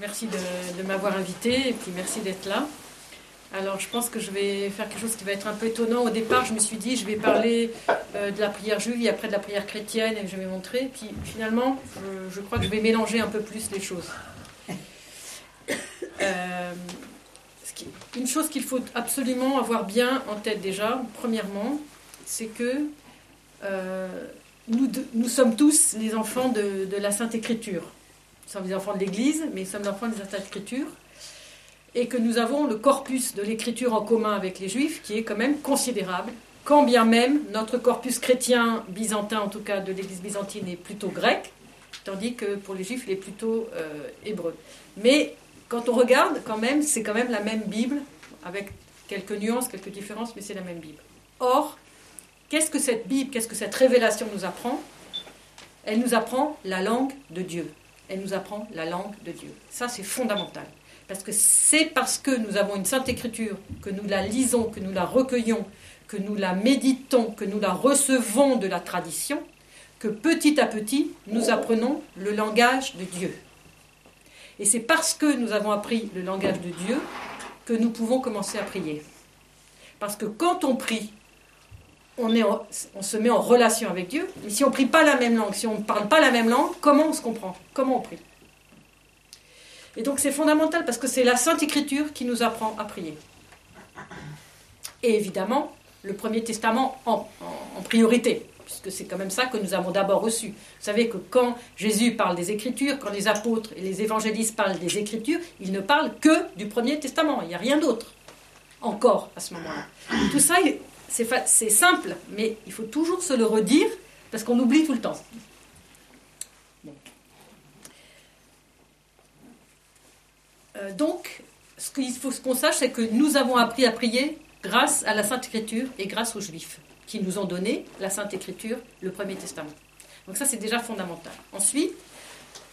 Merci de, m'avoir invité et puis merci d'être là. Alors je pense que je vais faire quelque chose qui va être un peu étonnant. Au départ, je me suis dit, je vais parler euh, de la prière juive et après de la prière chrétienne et je vais montrer. Puis finalement, je, crois que je vais mélanger un peu plus les choses. Euh, une chose qu'il faut absolument avoir bien en tête déjà, premièrement, c'est que euh, nous, sommes tous les enfants de la Sainte Écriture. Nous sommes les enfants de l'Église, mais nous sommes les enfants de la Sainte Écriture. Et que nous avons le corpus de l'Écriture en commun avec les Juifs, qui est quand même considérable, quand bien même notre corpus chrétien byzantin, en tout cas de l'Église byzantine, est plutôt grec, tandis que pour les Juifs, il est plutôt euh, hébreu. Mais quand on regarde, quand même, c'est quand même la même Bible, avec quelques nuances, quelques différences, mais c'est la même Bible. Or, qu'est-ce que cette Bible, qu'est-ce que cette révélation nous apprend? Elle nous apprend la langue de Dieu elle nous apprend la langue de Dieu. Ça, c'est fondamental. Parce que c'est parce que nous avons une sainte écriture, que nous la lisons, que nous la recueillons, que nous la méditons, que nous la recevons de la tradition, que petit à petit, nous apprenons le langage de Dieu. Et c'est parce que nous avons appris le langage de Dieu que nous pouvons commencer à prier. Parce que quand on prie, on, se met en relation avec Dieu. Mais si on ne prie pas la même langue, si on ne parle pas la même langue, comment on se comprend? Comment on prie? Et donc c'est fondamental parce que c'est la Sainte Écriture qui nous apprend à prier. Et évidemment, le Premier Testament en, priorité, puisque c'est quand même ça que nous avons d'abord reçu. Vous savez que quand Jésus parle des Écritures, quand les apôtres et les évangélistes parlent des Écritures, ils ne parlent que du Premier Testament. Il n'y a rien d'autre encore à ce moment-là. Tout ça, c'est simple, mais il faut toujours se le redire parce qu'on oublie tout le temps. Euh, donc, ce qu'il faut qu'on sache, c'est que nous avons appris à prier grâce à la Sainte Écriture et grâce aux Juifs, qui nous ont donné la Sainte Écriture, le Premier Testament. Donc ça, c'est déjà fondamental. Ensuite,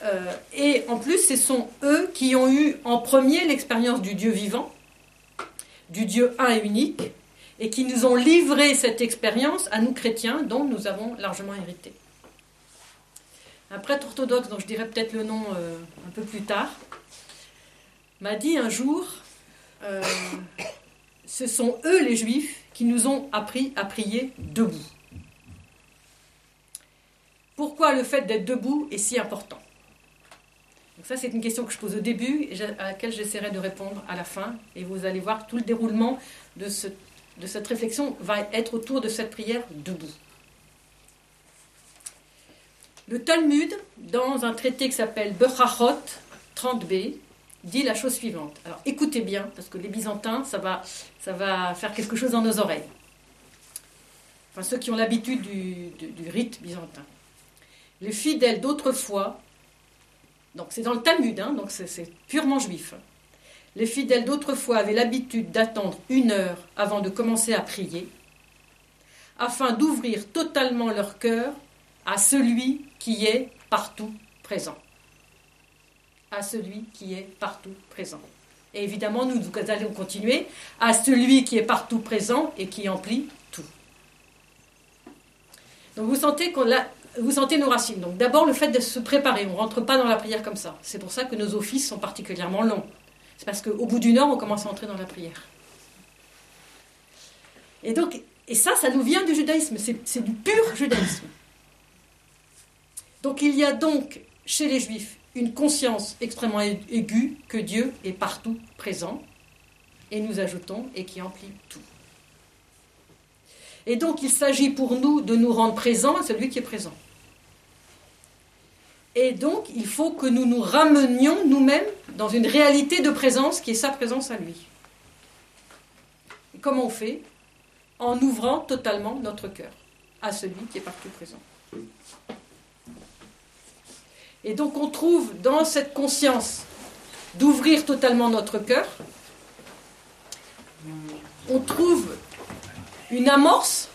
euh, et en plus, ce sont eux qui ont eu en premier l'expérience du Dieu vivant, du Dieu un et unique, et qui nous ont livré cette expérience à nous chrétiens dont nous avons largement hérité. Un prêtre orthodoxe, dont je dirai peut-être le nom euh, un peu plus tard, m'a dit un jour, euh, ce sont eux les juifs qui nous ont appris à prier debout. Pourquoi le fait d'être debout est si important? Donc ça, c'est une question que je pose au début et à laquelle j'essaierai de répondre à la fin. Et vous allez voir tout le déroulement de ce de cette réflexion va être autour de cette prière debout. Le Talmud, dans un traité qui s'appelle Bechachot 30b, dit la chose suivante. Alors écoutez bien, parce que les Byzantins, ça va, faire quelque chose dans nos oreilles. Enfin, ceux qui ont l'habitude du, rite byzantin. Les fidèles d'autrefois, donc c'est dans le Talmud, hein, donc c'est purement juif les fidèles d'autrefois avaient l'habitude d'attendre une heure avant de commencer à prier, afin d'ouvrir totalement leur cœur à celui qui est partout présent. À celui qui est partout présent. Et évidemment, nous, allons continuer à celui qui est partout présent et qui emplit tout. Donc vous sentez vous sentez nos racines. Donc d'abord le fait de se préparer, on ne rentre pas dans la prière comme ça. C'est pour ça que nos offices sont particulièrement longs. C'est parce qu'au bout d'une heure, on commence à entrer dans la prière. Et donc, et ça, ça nous vient du judaïsme, c'est du pur judaïsme. Donc il y a donc chez les juifs une conscience extrêmement aiguë que Dieu est partout présent, et nous ajoutons, et qui emplit tout. Et donc il s'agit pour nous de nous rendre présents à celui qui est présent. Et donc, il faut que nous nous ramenions nous-mêmes dans une réalité de présence qui est sa présence à lui. Comment on fait En ouvrant totalement notre cœur à celui qui est partout présent. Et donc, on trouve dans cette conscience d'ouvrir totalement notre cœur, on trouve une amorce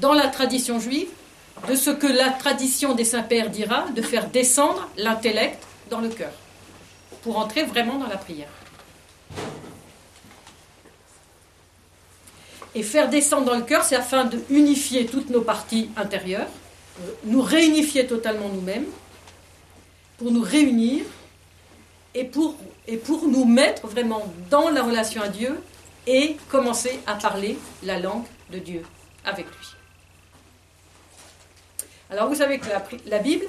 dans la tradition juive de ce que la tradition des saints-pères dira, de faire descendre l'intellect dans le cœur, pour entrer vraiment dans la prière. Et faire descendre dans le cœur, c'est afin de unifier toutes nos parties intérieures, nous réunifier totalement nous-mêmes, pour nous réunir et pour, et pour nous mettre vraiment dans la relation à Dieu et commencer à parler la langue de Dieu avec lui. Alors vous savez que la, Bible,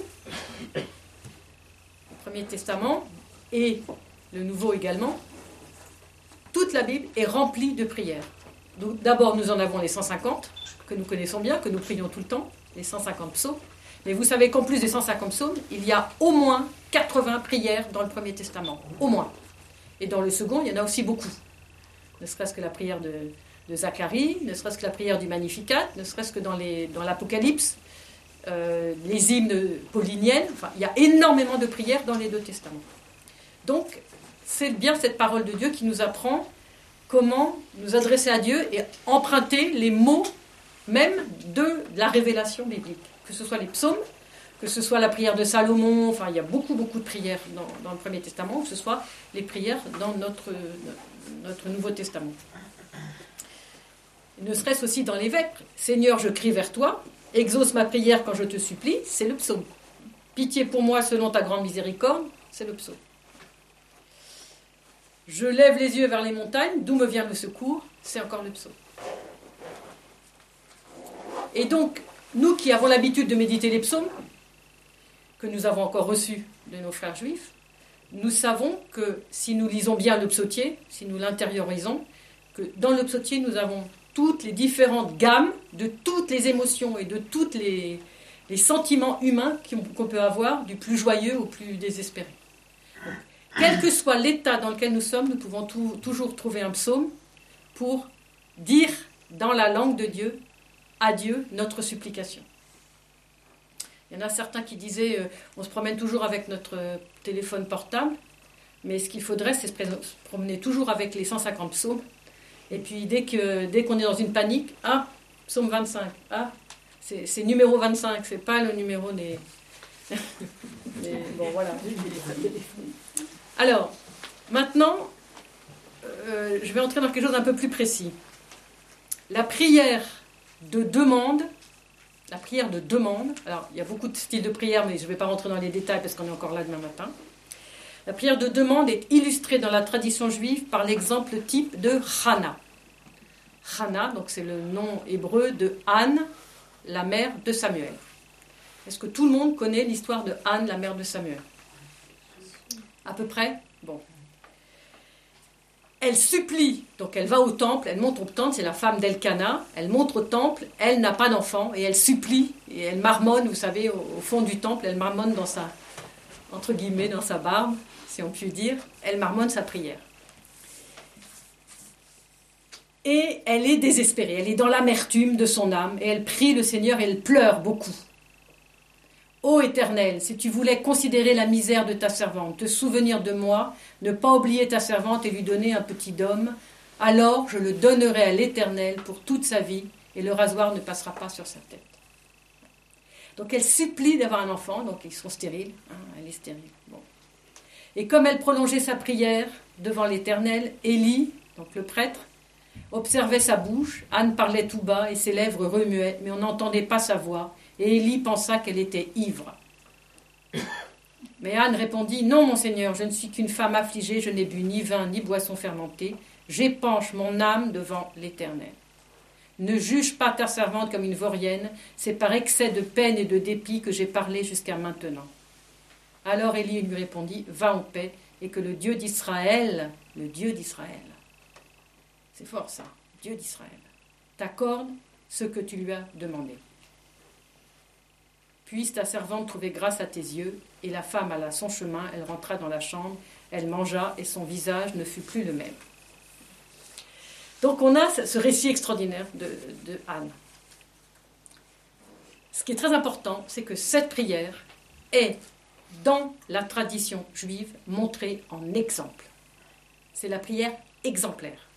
le Premier Testament et le Nouveau également, toute la Bible est remplie de prières. D'abord, nous en avons les 150, que nous connaissons bien, que nous prions tout le temps, les 150 psaumes. Mais vous savez qu'en plus des 150 psaumes, il y a au moins 80 prières dans le Premier Testament. Au moins. Et dans le second, il y en a aussi beaucoup. Ne serait-ce que la prière de, Zacharie, ne serait-ce que la prière du Magnificat, ne serait-ce que dans l'Apocalypse, euh, les hymnes pauliniennes. Enfin, il y a énormément de prières dans les deux testaments. Donc, c'est bien cette parole de Dieu qui nous apprend comment nous adresser à Dieu et emprunter les mots même de la révélation biblique que ce soit les psaumes, que ce soit la prière de Salomon, enfin il y a beaucoup beaucoup de prières dans, le Premier Testament, ou que ce soit les prières dans notre, notre Nouveau Testament. Ne serait-ce aussi dans l'évêque. Seigneur, je crie vers toi, exauce ma prière quand je te supplie, c'est le psaume. Pitié pour moi selon ta grande miséricorde, c'est le psaume. Je lève les yeux vers les montagnes, d'où me vient le secours, c'est encore le psaume. Et donc, nous qui avons l'habitude de méditer les psaumes, que nous avons encore reçus de nos frères juifs, nous savons que si nous lisons bien le psautier, si nous l'intériorisons, que dans le psautier, nous avons toutes les différentes gammes de toutes les émotions et de tous les, sentiments humains qu'on peut avoir, du plus joyeux au plus désespéré. quel que soit l'état dans lequel nous sommes, nous pouvons toujours trouver un psaume pour dire dans la langue de Dieu à Dieu notre supplication. Il y en a certains qui disaient euh, on se promène toujours avec notre téléphone portable, mais ce qu'il faudrait, c'est se promener toujours avec les 150 psaumes. Et puis dès qu'on dès qu'on est dans une panique, ah, psaume 25, ah, c'est numéro 25, c'est pas le numéro des. mais bon, voilà. Alors, maintenant, euh, je vais entrer dans quelque chose d'un peu plus précis. La prière de demande, la prière de demande. Alors, il y a beaucoup de styles de prière, mais je ne vais pas rentrer dans les détails parce qu'on est encore là demain matin. La prière de demande est illustrée dans la tradition juive par l'exemple type de Hannah. Hannah, donc c'est le nom hébreu de Anne, la mère de Samuel. Est-ce que tout le monde connaît l'histoire de Anne, la mère de Samuel? À peu près? Bon. Elle supplie, donc elle va au temple, elle monte au temple, c'est la femme d'Elkana, elle monte au temple, elle n'a pas d'enfant, et elle supplie, et elle marmonne, vous savez, au, fond du temple, elle marmonne dans sa, entre guillemets, dans sa barbe, si on peut dire, elle marmonne sa prière. Et elle est désespérée, elle est dans l'amertume de son âme, et elle prie le Seigneur, et elle pleure beaucoup. Ô Éternel, si tu voulais considérer la misère de ta servante, te souvenir de moi, ne pas oublier ta servante et lui donner un petit homme, alors je le donnerai à l'Éternel pour toute sa vie, et le rasoir ne passera pas sur sa tête. Donc elle supplie d'avoir un enfant, donc ils sont stériles, hein, elle est stérile. Et comme elle prolongeait sa prière devant l'Éternel, Élie, donc le prêtre, observait sa bouche, Anne parlait tout bas et ses lèvres remuaient, mais on n'entendait pas sa voix, et Élie pensa qu'elle était ivre. Mais Anne répondit Non, mon Seigneur, je ne suis qu'une femme affligée, je n'ai bu ni vin ni boisson fermentée, j'épanche mon âme devant l'Éternel. Ne juge pas ta servante comme une vaurienne, c'est par excès de peine et de dépit que j'ai parlé jusqu'à maintenant. Alors Élie lui répondit Va en paix, et que le Dieu d'Israël, le Dieu d'Israël, c'est fort ça, Dieu d'Israël, t'accorde ce que tu lui as demandé. Puisse ta servante trouver grâce à tes yeux. Et la femme alla son chemin, elle rentra dans la chambre, elle mangea, et son visage ne fut plus le même. Donc on a ce récit extraordinaire de, Anne. Ce qui est très important, c'est que cette prière est, dans la tradition juive, montrée en exemple. C'est la prière exemplaire.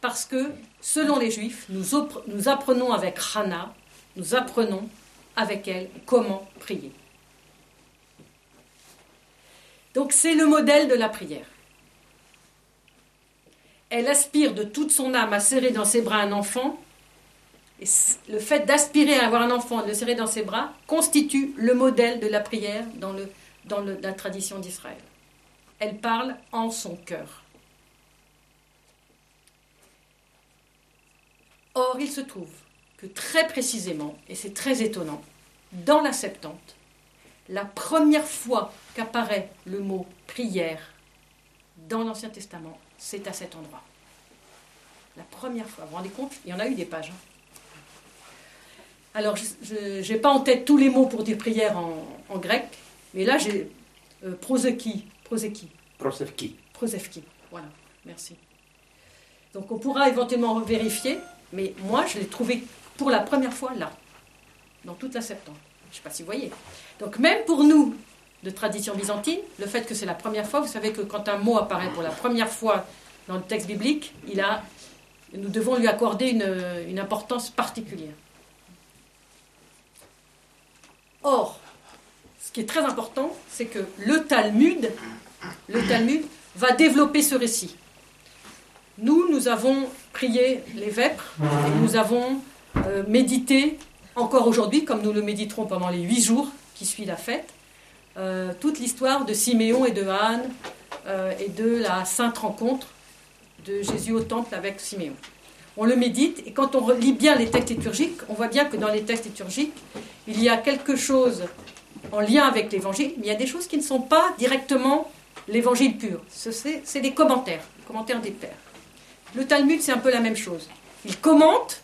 Parce que, selon les juifs, nous, nous apprenons avec Hannah, nous apprenons avec elle comment prier. Donc c'est le modèle de la prière. Elle aspire de toute son âme à serrer dans ses bras un enfant. Et le fait d'aspirer à avoir un enfant, de le serrer dans ses bras, constitue le modèle de la prière dans, la tradition d'Israël. elle parle en son cœur. Or, il se trouve que très précisément, et c'est très étonnant, dans la Septante, la première fois qu'apparaît le mot prière dans l'Ancien Testament, c'est à cet endroit. La première fois. Vous vous rendez compte Il y en a eu des pages. Hein. Alors, je n'ai pas en tête tous les mots pour dire prière en, grec, mais là, j'ai euh, proseki. Proseki. Prosevki. Voilà, merci. Donc, on pourra éventuellement vérifier, mais moi, je l'ai trouvé pour la première fois là, dans toute la Septante. Je ne sais pas si vous voyez. Donc, même pour nous, de tradition byzantine, le fait que c'est la première fois, vous savez que quand un mot apparaît pour la première fois dans le texte biblique, il a, nous devons lui accorder une, importance particulière. Or, ce qui est très important, c'est que le Talmud, le Talmud va développer ce récit. Nous, nous avons prié les vêpres et nous avons euh, médité encore aujourd'hui, comme nous le méditerons pendant les huit jours qui suivent la fête, euh, toute l'histoire de Siméon et de Anne euh, et de la sainte rencontre de Jésus au temple avec Siméon. On le médite et quand on lit bien les textes liturgiques, on voit bien que dans les textes liturgiques, il y a quelque chose en lien avec l'évangile, mais il y a des choses qui ne sont pas directement l'évangile pur. C'est des commentaires, commentaires des pères. Le Talmud, c'est un peu la même chose. Il commente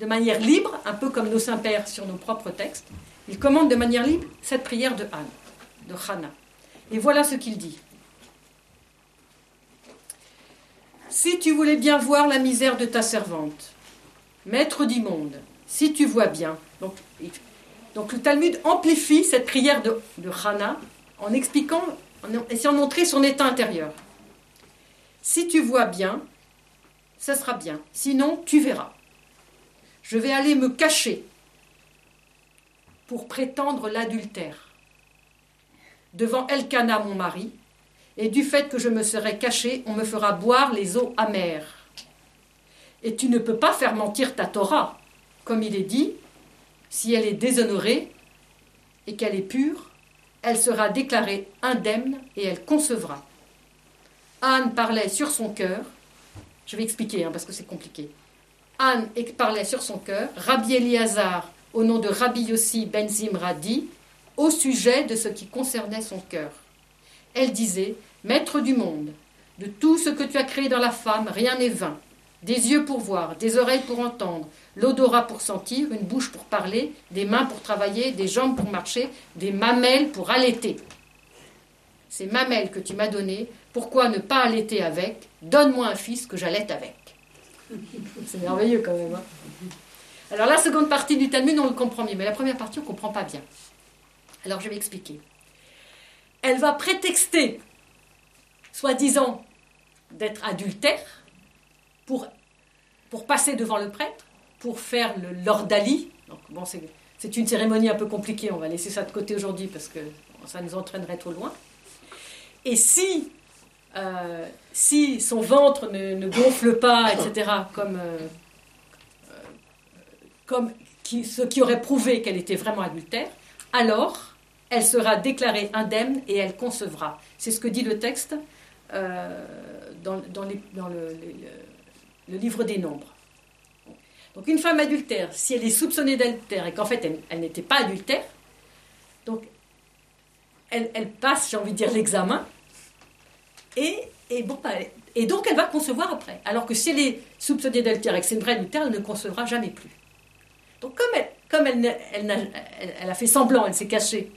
de manière libre, un peu comme nos saints-pères sur nos propres textes, il commente de manière libre cette prière de Anne de Hana. Et voilà ce qu'il dit. Si tu voulais bien voir la misère de ta servante, maître du monde, si tu vois bien. Donc, le Talmud amplifie cette prière de, de Hana en expliquant, en essayant de montrer son état intérieur. Si tu vois bien, ça sera bien. Sinon, tu verras. Je vais aller me cacher prétendre l'adultère devant Elkana, mon mari, et du fait que je me serai caché, on me fera boire les eaux amères. Et tu ne peux pas faire mentir ta Torah, comme il est dit, si elle est déshonorée et qu'elle est pure, elle sera déclarée indemne et elle concevra. Anne parlait sur son cœur, je vais expliquer hein, parce que c'est compliqué. Anne parlait sur son cœur, Rabbi Eliazar, au nom de Rabbi Yossi Ben Zimra, dit au sujet de ce qui concernait son cœur. Elle disait Maître du monde, de tout ce que tu as créé dans la femme, rien n'est vain. Des yeux pour voir, des oreilles pour entendre, l'odorat pour sentir, une bouche pour parler, des mains pour travailler, des jambes pour marcher, des mamelles pour allaiter. Ces mamelles que tu m'as données, pourquoi ne pas allaiter avec? Donne-moi un fils que j'allaite avec. C'est merveilleux quand même. Hein. Alors la seconde partie du Talmud, on le comprend mieux, mais la première partie, on ne comprend pas bien. Alors je vais expliquer. Elle va prétexter, soi-disant, d'être adultère pour, passer devant le prêtre, pour faire le l'ordali. Donc bon, c'est une cérémonie un peu compliquée, on va laisser ça de côté aujourd'hui parce que ça nous entraînerait trop loin. Et si, euh, son ventre ne, gonfle pas, etc., comme, euh, comme qui, ce qui aurait prouvé qu'elle était vraiment adultère, alors elle sera déclarée indemne et elle concevra. C'est ce que dit le texte euh, dans, le, livre des Nombres. Donc une femme adultère, si elle est soupçonnée d'adultère et qu'en fait elle, n'était pas adultère, donc elle, passe, j'ai envie de dire, l'examen, et, bah, et donc elle va concevoir après. Alors que si elle est soupçonnée d'adultère et que c'est une vraie adultère, elle ne concevra jamais plus. Donc comme elle, a fait semblant, elle s'est cachée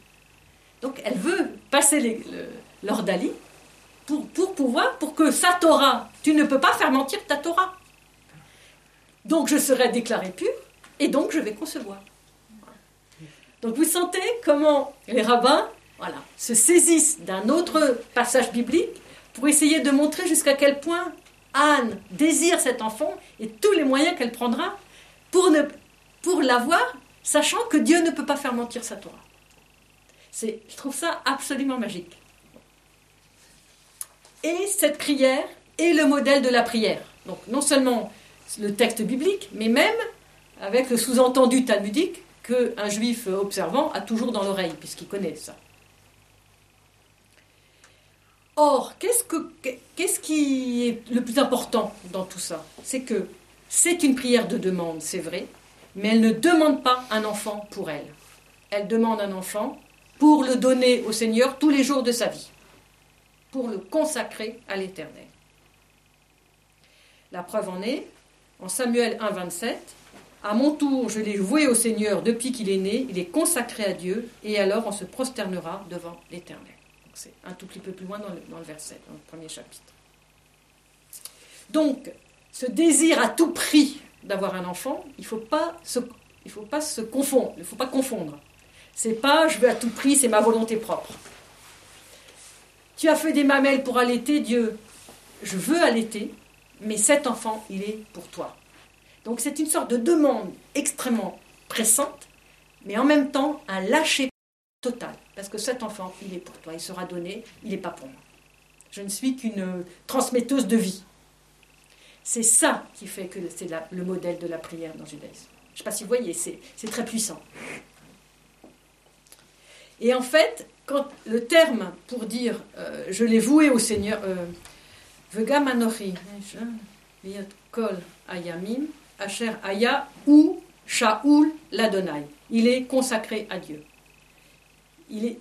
donc elle veut passer l'ordalie pour, pouvoir, pour que sa Torah, tu ne peux pas faire mentir ta Torah. Donc je serai déclaré pur et donc je vais concevoir. Donc vous sentez comment les rabbins voilà, se saisissent d'un autre passage biblique pour essayer de montrer jusqu'à quel point Anne désire cet enfant et tous les moyens qu'elle prendra pour, ne, pour l'avoir, sachant que Dieu ne peut pas faire mentir sa Torah je trouve ça absolument magique. Et cette prière est le modèle de la prière. Donc non seulement le texte biblique, mais même avec le sous-entendu talmudique qu'un juif observant a toujours dans l'oreille, puisqu'il connaît ça. Or, qu'est-ce, que, qu'est-ce qui est le plus important dans tout ça? C'est que c'est une prière de demande, c'est vrai, mais elle ne demande pas un enfant pour elle. Elle demande un enfant pour le donner au Seigneur tous les jours de sa vie, pour le consacrer à l'Éternel. La preuve en est, en Samuel 1, 27, à mon tour, je l'ai voué au Seigneur depuis qu'il est né, il est consacré à Dieu, et alors on se prosternera devant l'Éternel. C'est un tout petit peu plus loin dans le, dans le verset, dans le premier chapitre. Donc, ce désir à tout prix d'avoir un enfant, il ne faut pas se, confondre. Il faut pas confondre. C'est pas je veux à tout prix, c'est ma volonté propre. Tu as fait des mamelles pour allaiter, Dieu, je veux allaiter, mais cet enfant, il est pour toi. Donc c'est une sorte de demande extrêmement pressante, mais en même temps un lâcher total. Parce que cet enfant, il est pour toi, il sera donné, il n'est pas pour moi. Je ne suis qu'une transmetteuse de vie. C'est ça qui fait que c'est le modèle de la prière dans le judaïsme. Je ne sais pas si vous voyez, c'est très puissant. Et en fait, quand le terme pour dire euh, je l'ai voué au Seigneur, euh, Vega Kol Ayamim, Asher ou Shaoul Ladonai. Il est consacré à Dieu. Il est,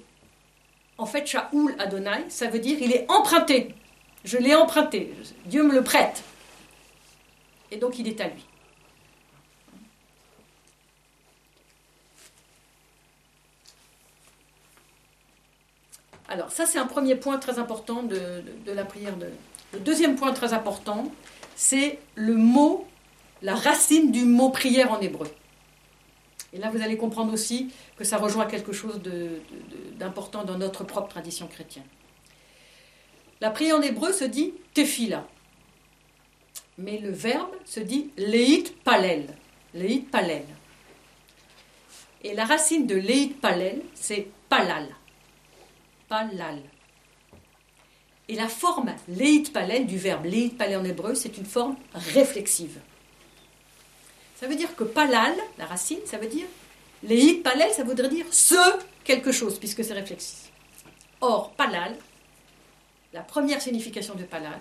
en fait, Shaoul Adonai, ça veut dire il est emprunté. Je l'ai emprunté. Dieu me le prête. Et donc il est à lui. Alors ça c'est un premier point très important de, la prière. De... Le deuxième point très important, c'est le mot la racine du mot prière en hébreu. Et là, vous allez comprendre aussi que ça rejoint quelque chose d'important dans notre propre tradition chrétienne. La prière en hébreu se dit tefila, mais le verbe se dit leit palel, leit palel. Et la racine de leit palel, c'est palal, palal. Et la forme leit palel du verbe leit palel en hébreu, c'est une forme réflexive. Ça veut dire que palal, la racine, ça veut dire léit palel, ça voudrait dire ce quelque chose, puisque c'est réflexif. Or, palal, la première signification de palal,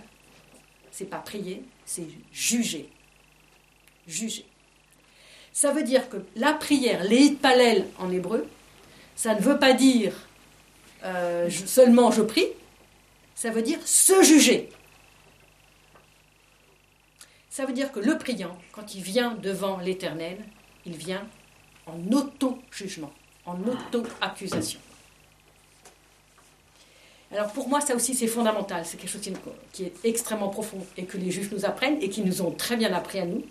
c'est pas prier, c'est juger. Juger. Ça veut dire que la prière, léit palel en hébreu, ça ne veut pas dire euh, seulement je prie, ça veut dire se juger. Ça veut dire que le priant, quand il vient devant l'Éternel, il vient en auto-jugement, en auto-accusation. Alors pour moi, ça aussi, c'est fondamental. C'est quelque chose qui est extrêmement profond et que les Juifs nous apprennent et qui nous ont très bien appris à nous.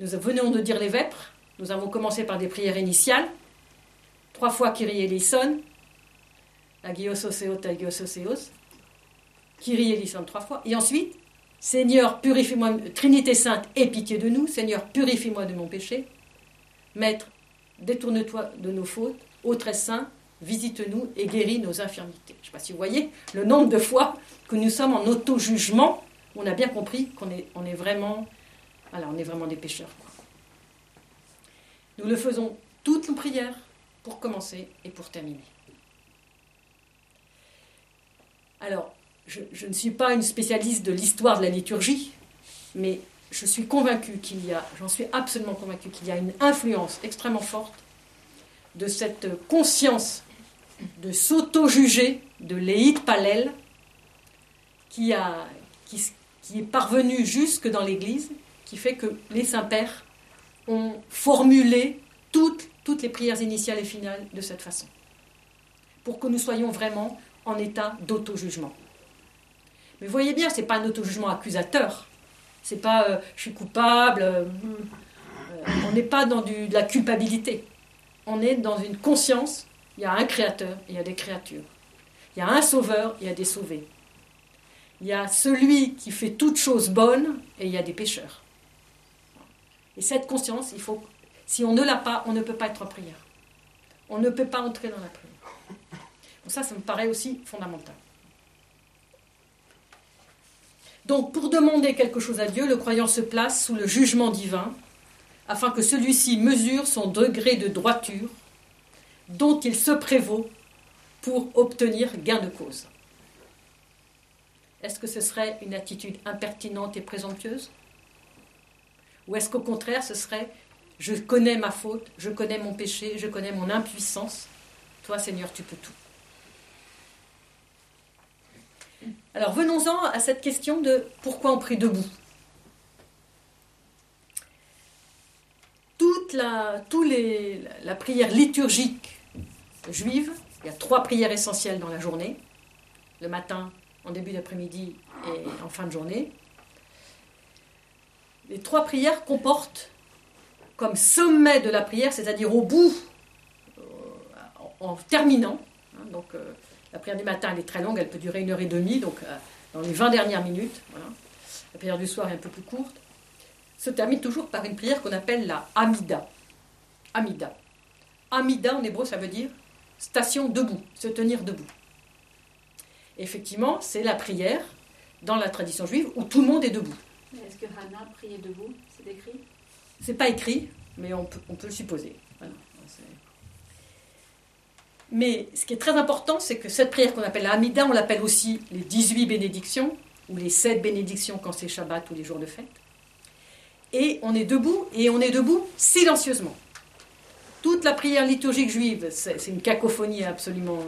Nous venons de dire les vêpres. Nous avons commencé par des prières initiales. Trois fois Kyrie eleison. Agios oseos, agios oseos. Kyrie eleison trois fois. Et ensuite, Seigneur, purifie-moi, Trinité Sainte, aie pitié de nous. Seigneur, purifie-moi de mon péché. Maître, détourne-toi de nos fautes. Ô très saint, visite-nous et guéris nos infirmités. Je ne sais pas si vous voyez le nombre de fois que nous sommes en auto-jugement. On a bien compris qu'on est, on est, vraiment, on est vraiment des pécheurs. Nous le faisons toutes nos prières pour commencer et pour terminer. Alors, je, ne suis pas une spécialiste de l'histoire de la liturgie, mais je suis convaincue qu'il y a, j'en suis absolument convaincue qu'il y a une influence extrêmement forte de cette conscience de s'auto-juger de Léit Palel qui, qui, est parvenue jusque dans l'Église, qui fait que les saints-pères ont formulé toutes, les prières initiales et finales de cette façon, pour que nous soyons vraiment en état d'auto-jugement. Mais voyez bien, ce n'est pas un auto-jugement accusateur. C'est pas euh, je suis coupable. Euh, euh, on n'est pas dans de la culpabilité. On est dans une conscience. Il y a un créateur, il y a des créatures. Il y a un sauveur, il y a des sauvés. Il y a celui qui fait toutes choses bonnes et il y a des pécheurs. Et cette conscience, il faut, si on ne l'a pas, on ne peut pas être en prière. On ne peut pas entrer dans la prière. Donc ça, ça me paraît aussi fondamental. Donc pour demander quelque chose à Dieu, le croyant se place sous le jugement divin, afin que celui-ci mesure son degré de droiture dont il se prévaut pour obtenir gain de cause. est-ce que ce serait une attitude impertinente et présomptueuse? Ou est-ce qu'au contraire, ce serait je connais ma faute, je connais mon péché, je connais mon impuissance? Toi, Seigneur, tu peux tout. Alors venons-en à cette question de pourquoi on prie debout. Toute la, la prière liturgique juive, il y a trois prières essentielles dans la journée, le matin, en début d'après-midi et en fin de journée. Les trois prières comportent comme sommet de la prière, c'est-à-dire au bout, euh, en, terminant. Hein, donc euh, la prière du matin, elle est très longue, elle peut durer une heure et demie, donc euh, dans les 20 dernières minutes. La prière du soir est un peu plus courte. Se termine toujours par une prière qu'on appelle la Amida. Amida. Amida en hébreu, ça veut dire station debout, se tenir debout. effectivement, c'est la prière dans la tradition juive où tout le monde est debout. Est-ce que Hannah priait debout C'est écrit? C'est pas écrit, mais on peut, le supposer. Mais ce qui est très important, c'est que cette prière qu'on appelle la Hamida, on l'appelle aussi les 18 bénédictions, ou les 7 bénédictions quand c'est Shabbat ou les jours de fête. Et on est debout, et on est debout silencieusement. Toute la prière liturgique juive, c'est une cacophonie absolument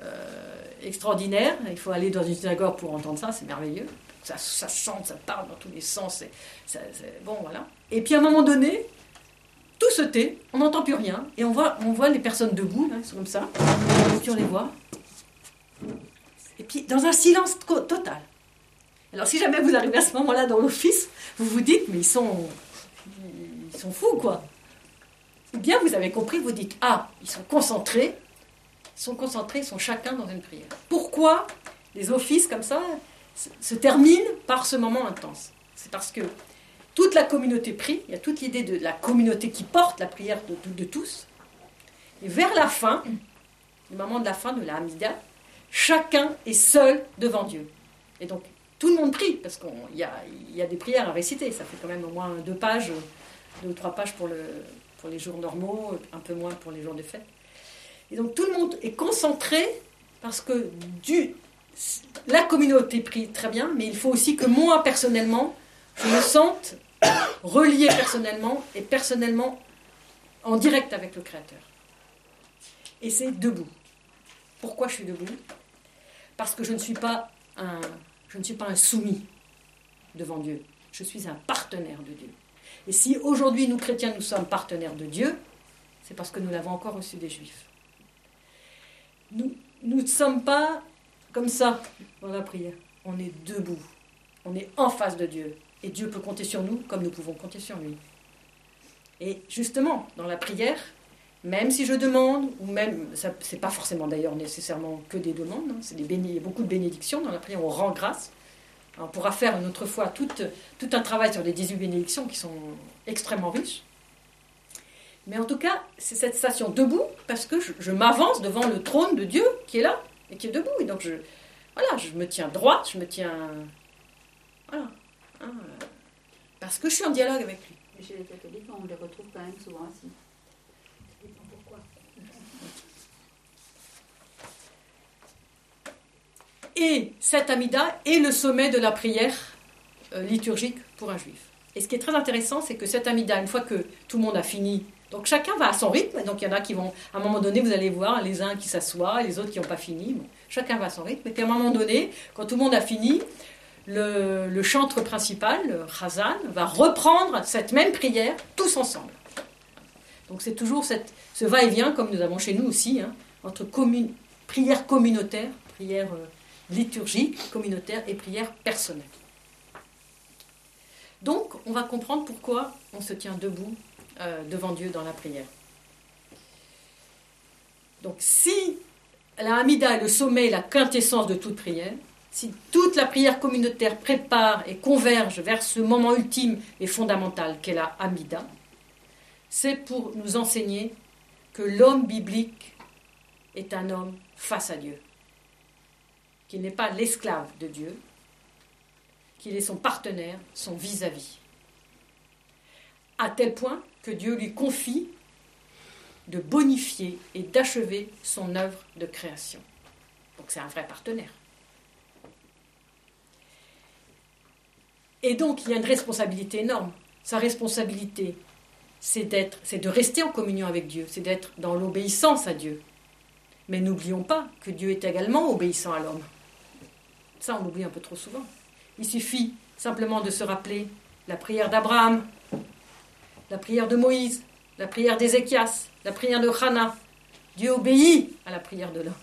euh, extraordinaire. Il faut aller dans une synagogue pour entendre ça, c'est merveilleux. Ça, ça, chante, ça parle dans tous les sens. bon, voilà. Et puis à un moment donné, tout se tait, on n'entend plus rien, et on voit, on voit les personnes debout, là, sont comme ça, on les voit. Et puis dans un silence total. Alors si jamais vous arrivez à ce moment-là dans l'office, vous vous dites, mais ils sont, ils sont fous, quoi. Ou bien vous avez compris, vous dites, ah, ils sont concentrés, ils sont concentrés, ils sont chacun dans une prière. Pourquoi les offices comme ça se terminent par ce moment intense? C'est parce que toute la communauté prie, il y a toute l'idée de la communauté qui porte la prière de, tous. Et vers la fin, le moment de la fin de la Hamida, chacun est seul devant Dieu. Et donc, tout le monde prie, parce qu'il y a, y a des prières à réciter. Ça fait quand même au moins deux pages, deux ou trois pages pour, le, pour les jours normaux, un peu moins pour les jours de fête. Et donc, tout le monde est concentré, parce que la communauté prie très bien, mais il faut aussi que moi, personnellement, je me sente relié personnellement et personnellement en direct avec le Créateur. Et c'est debout. Pourquoi je suis debout? Parce que je ne suis pas un, je ne suis pas un soumis devant Dieu. Je suis un partenaire de Dieu. Et si aujourd'hui nous chrétiens nous sommes partenaires de Dieu, c'est parce que nous l'avons encore reçu des Juifs. Nous, ne sommes pas comme ça dans la prière. On est debout. On est en face de Dieu. Et Dieu peut compter sur nous comme nous pouvons compter sur lui. Et justement, dans la prière, même si je demande, ou même, ce n'est pas forcément d'ailleurs nécessairement que des demandes, hein, c'est des beaucoup de bénédictions dans la prière, on rend grâce. On pourra faire une autre fois tout, un travail sur les 18 bénédictions qui sont extrêmement riches. Mais en tout cas, c'est cette station debout parce que je, m'avance devant le trône de Dieu qui est là et qui est debout. Et donc, je, voilà, je me tiens droite, je me tiens. Voilà. Ah, parce que je suis en dialogue avec lui. Mais chez les catholiques, on les retrouve quand même souvent. Et cet amida est le sommet de la prière euh, liturgique pour un juif. Et ce qui est très intéressant, c'est que cet amida, une fois que tout le monde a fini, donc chacun va à son rythme, donc il y en a qui vont, à un moment donné, vous allez voir les uns qui s'assoient, les autres qui n'ont pas fini, chacun va à son rythme, et puis à un moment donné, quand tout le monde a fini, le, chantre principal, le Khazan, va reprendre cette même prière tous ensemble. Donc c'est toujours cette, ce va-et-vient, comme nous avons chez nous aussi, hein, entre prière communautaire, prière euh, liturgique communautaire et prière personnelle. Donc on va comprendre pourquoi on se tient debout euh, devant Dieu dans la prière. Donc si la Hamida est le sommet la quintessence de toute prière, si toute la prière communautaire prépare et converge vers ce moment ultime et fondamental qu'est la Amida, c'est pour nous enseigner que l'homme biblique est un homme face à Dieu, qu'il n'est pas l'esclave de Dieu, qu'il est son partenaire, son vis-à-vis, à tel point que Dieu lui confie de bonifier et d'achever son œuvre de création. Donc c'est un vrai partenaire. Et donc, il y a une responsabilité énorme. Sa responsabilité, c'est d'être, c'est de rester en communion avec Dieu, c'est d'être dans l'obéissance à Dieu. Mais n'oublions pas que Dieu est également obéissant à l'homme. Ça, on l'oublie un peu trop souvent. Il suffit simplement de se rappeler la prière d'Abraham, la prière de Moïse, la prière d'Ézéchias, la prière de Hannah. Dieu obéit à la prière de l'homme.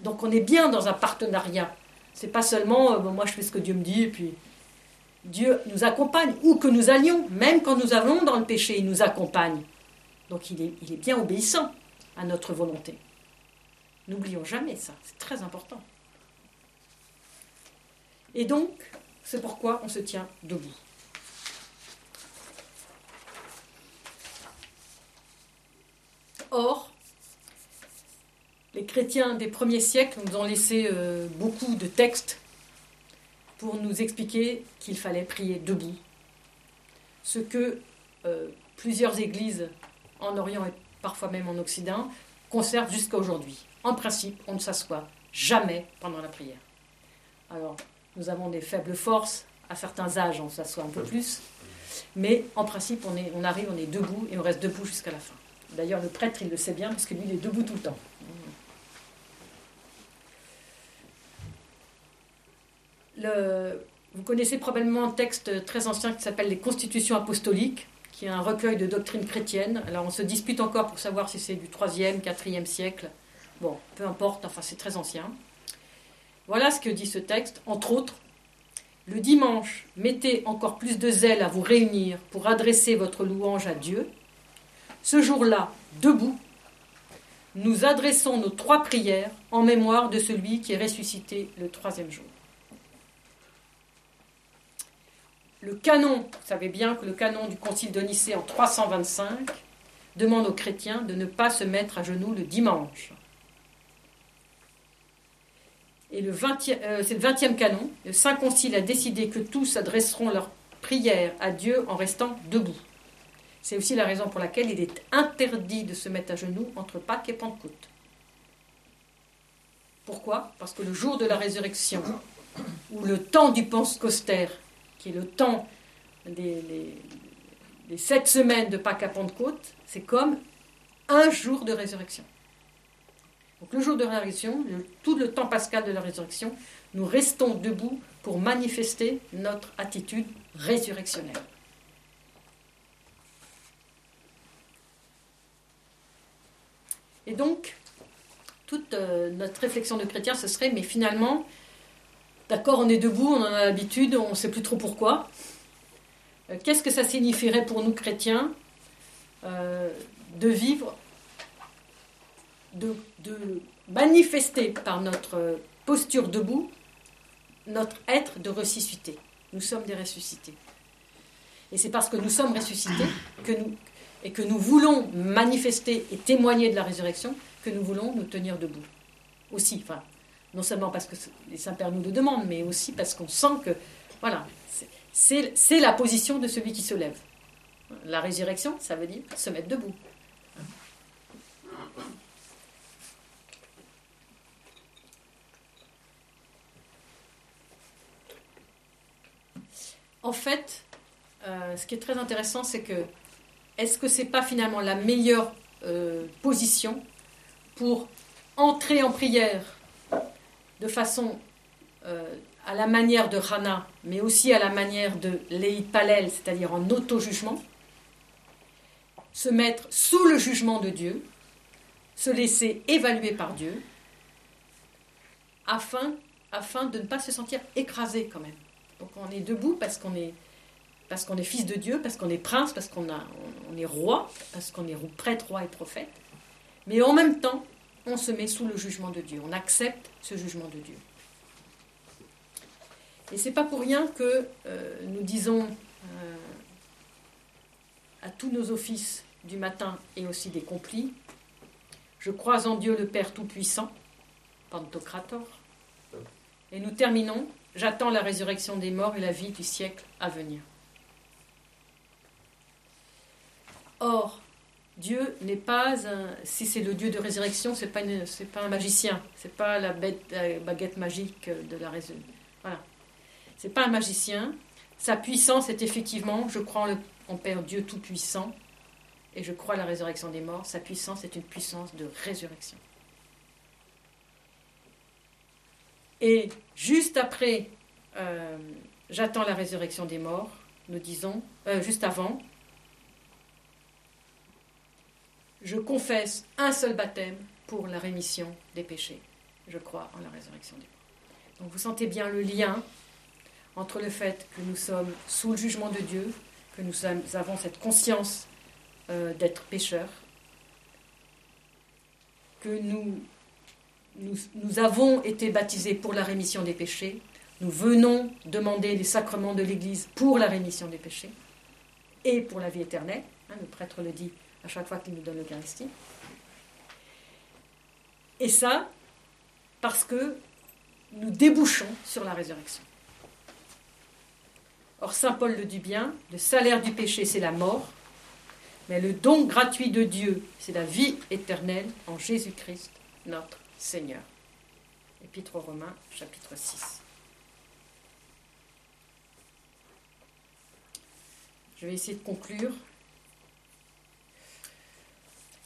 Donc, on est bien dans un partenariat. C'est pas seulement euh, moi je fais ce que Dieu me dit et puis Dieu nous accompagne où que nous allions, même quand nous allons dans le péché, il nous accompagne. Donc il est bien obéissant à notre volonté. N'oublions jamais ça, c'est très important. Et donc, c'est pourquoi on se tient debout. Or, les chrétiens des premiers siècles nous ont laissé euh, beaucoup de textes pour nous expliquer qu'il fallait prier debout. Ce que euh, plusieurs églises en Orient et parfois même en Occident conservent jusqu'à aujourd'hui. En principe, on ne s'assoit jamais pendant la prière. Alors, nous avons des faibles forces. À certains âges, on s'assoit un peu plus. Mais en principe, on, est, on arrive, on est debout et on reste debout jusqu'à la fin. D'ailleurs, le prêtre, il le sait bien parce que lui, il est debout tout le temps. vous connaissez probablement un texte très ancien qui s'appelle Les Constitutions apostoliques, qui est un recueil de doctrines chrétiennes. Alors on se dispute encore pour savoir si c'est du 3e, 4e siècle. Bon, peu importe, enfin c'est très ancien. Voilà ce que dit ce texte, entre autres. Le dimanche, mettez encore plus de zèle à vous réunir pour adresser votre louange à Dieu. Ce jour-là, debout, nous adressons nos trois prières en mémoire de celui qui est ressuscité le troisième jour. Le canon, vous savez bien que le canon du Concile de Nicée en 325 demande aux chrétiens de ne pas se mettre à genoux le dimanche. Et euh, c'est le 20e canon. Le Saint Concile a décidé que tous adresseront leur prière à Dieu en restant debout. C'est aussi la raison pour laquelle il est interdit de se mettre à genoux entre Pâques et Pentecôte. Pourquoi? Parce que le jour de la résurrection, ou le temps du Pentecostère, qui est le temps des, sept semaines de Pâques à Pentecôte, c'est comme un jour de résurrection. Donc le jour de résurrection, tout le temps pascal de la résurrection, nous restons debout pour manifester notre attitude résurrectionnelle. Et donc, toute euh, notre réflexion de chrétien, ce serait, mais finalement, D'accord, on est debout, on en a l'habitude, on ne sait plus trop pourquoi. Euh, qu'est-ce que ça signifierait pour nous chrétiens euh, de vivre, de, manifester par notre posture debout notre être de ressuscité Nous sommes des ressuscités. Et c'est parce que nous sommes ressuscités que nous, et que nous voulons manifester et témoigner de la résurrection que nous voulons nous tenir debout. Aussi, enfin, non seulement parce que les saints-pères nous le demandent, mais aussi parce qu'on sent que, voilà, c'est la position de celui qui se lève. La résurrection, ça veut dire se mettre debout. En fait, euh, ce qui est très intéressant, c'est que est-ce que c'est pas finalement la meilleure euh, position pour entrer en prière de façon euh, à la manière de Hana, mais aussi à la manière de Leïd Palel, c'est-à-dire en auto-jugement, se mettre sous le jugement de Dieu, se laisser évaluer par Dieu, afin, afin de ne pas se sentir écrasé quand même. Donc on est debout parce qu'on est, fils de Dieu, parce qu'on est prince, parce qu'on on est roi, parce qu'on est prêtre, roi et prophète, mais en même temps, on se met sous le jugement de Dieu, on accepte ce jugement de Dieu. Et c'est pas pour rien que euh, nous disons euh, à tous nos offices du matin et aussi des complis, je crois en Dieu le Père Tout-Puissant, Pantocrator, et nous terminons, j'attends la résurrection des morts et la vie du siècle à venir. Or, Dieu n'est pas un, si c'est le Dieu de résurrection, c'est pas pas un magicien, c'est pas la, baguette magique de la résurrection. Voilà, c'est pas un magicien. Sa puissance est effectivement, je crois en, en Père Dieu Tout-Puissant, et je crois à la résurrection des morts. Sa puissance est une puissance de résurrection. Et juste après, euh, j'attends la résurrection des morts, nous disons, euh, juste avant, je confesse un seul baptême pour la rémission des péchés. Je crois en la résurrection des morts. Donc vous sentez bien le lien entre le fait que nous sommes sous le jugement de Dieu, que nous avons cette conscience euh, d'être pécheurs, que nous, nous, avons été baptisés pour la rémission des péchés, nous venons demander les sacrements de l'Église pour la rémission des péchés et pour la vie éternelle. Hein, le prêtre le dit à chaque fois qu'il nous donne l'Eucharistie. Et ça, parce que nous débouchons sur la résurrection. Or, Saint Paul le dit bien, le salaire du péché, c'est la mort, mais le don gratuit de Dieu, c'est la vie éternelle en Jésus-Christ, notre Seigneur. Épître aux Romains, chapitre 6. Je vais essayer de conclure.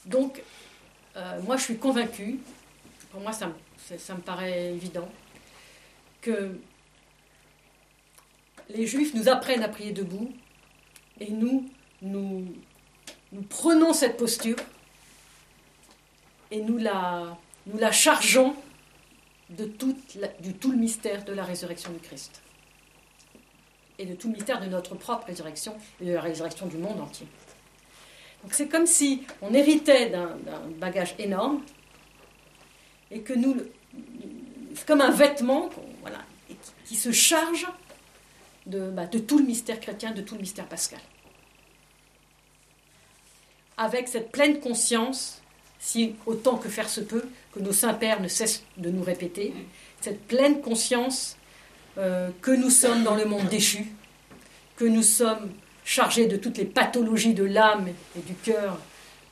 Donc, euh, moi, je suis convaincue, pour moi, ça, me paraît évident, que les Juifs nous apprennent à prier debout et nous, nous prenons cette posture et nous la, nous la chargeons de tout, le mystère de la résurrection du Christ et de tout le mystère de notre propre résurrection et de la résurrection du monde entier. Donc c'est comme si on héritait d'un bagage énorme et que nous, comme un vêtement qui se charge bah, de, tout le mystère chrétien, de tout le mystère pascal. Avec cette pleine conscience, si autant que faire se peut, que nos saints-pères ne cessent de nous répéter, cette pleine conscience euh, que nous sommes dans le monde déchu, que nous sommes chargés de toutes les pathologies de l'âme et du cœur,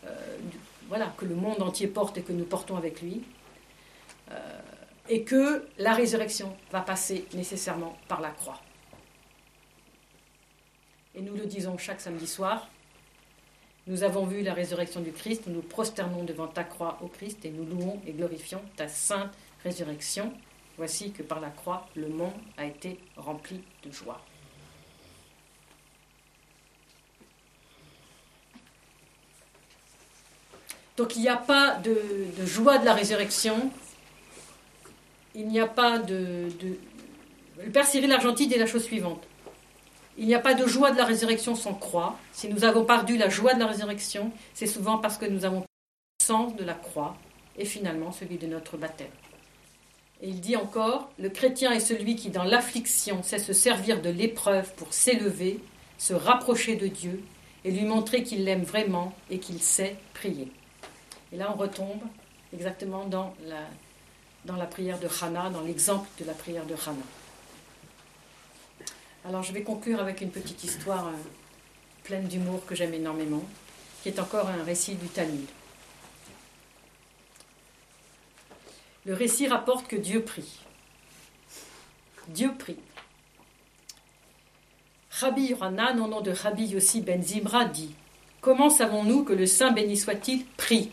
euh, voilà, que le monde entier porte et que nous portons avec lui, euh, et que la résurrection va passer nécessairement par la croix et nous le disons chaque samedi soir. Nous avons vu la résurrection du Christ, nous nous prosternons devant ta croix, ô Christ, et nous louons et glorifions ta sainte résurrection. Voici que par la croix, le monde a été rempli de joie. Donc il n'y a pas de, joie de la résurrection, il n'y a pas de. Le Père Cyril Argentine dit la chose suivante. Il n'y a pas de joie de la résurrection sans croix. Si nous avons perdu la joie de la résurrection, c'est souvent parce que nous avons le sens de la croix et finalement celui de notre baptême. Et il dit encore, le chrétien est celui qui dans l'affliction sait se servir de l'épreuve pour s'élever, se rapprocher de Dieu et lui montrer qu'il l'aime vraiment et qu'il sait prier. Et là on retombe exactement dans la, dans la prière de Hannah, dans l'exemple de la prière de Hannah. Alors je vais conclure avec une petite histoire euh, pleine d'humour que j'aime énormément, qui est encore un récit du Talmud. Le récit rapporte que Dieu prie. Dieu prie. Rabbi Yohanan, au nom de Rabbi Yossi ben Zimra, dit Comment savons-nous que le Saint béni soit-il prie?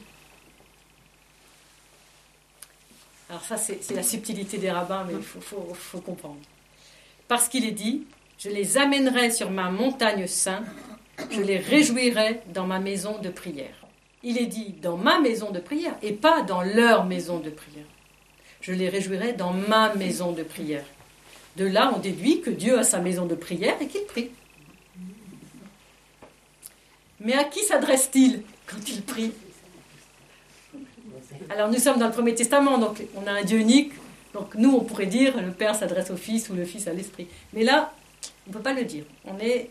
Alors, ça, c'est la subtilité des rabbins, mais il faut comprendre. Parce qu'il est dit je les amènerai sur ma montagne sainte, je les réjouirai dans ma maison de prière. Il est dit dans ma maison de prière et pas dans leur maison de prière. Je les réjouirai dans ma maison de prière. De là, on déduit que Dieu a sa maison de prière et qu'il prie. Mais à qui s'adresse-t-il quand il prie? Alors nous sommes dans le Premier Testament, donc on a un Dieu unique. Donc nous, on pourrait dire le Père s'adresse au Fils ou le Fils à l'Esprit. Mais là, on ne peut pas le dire. On est,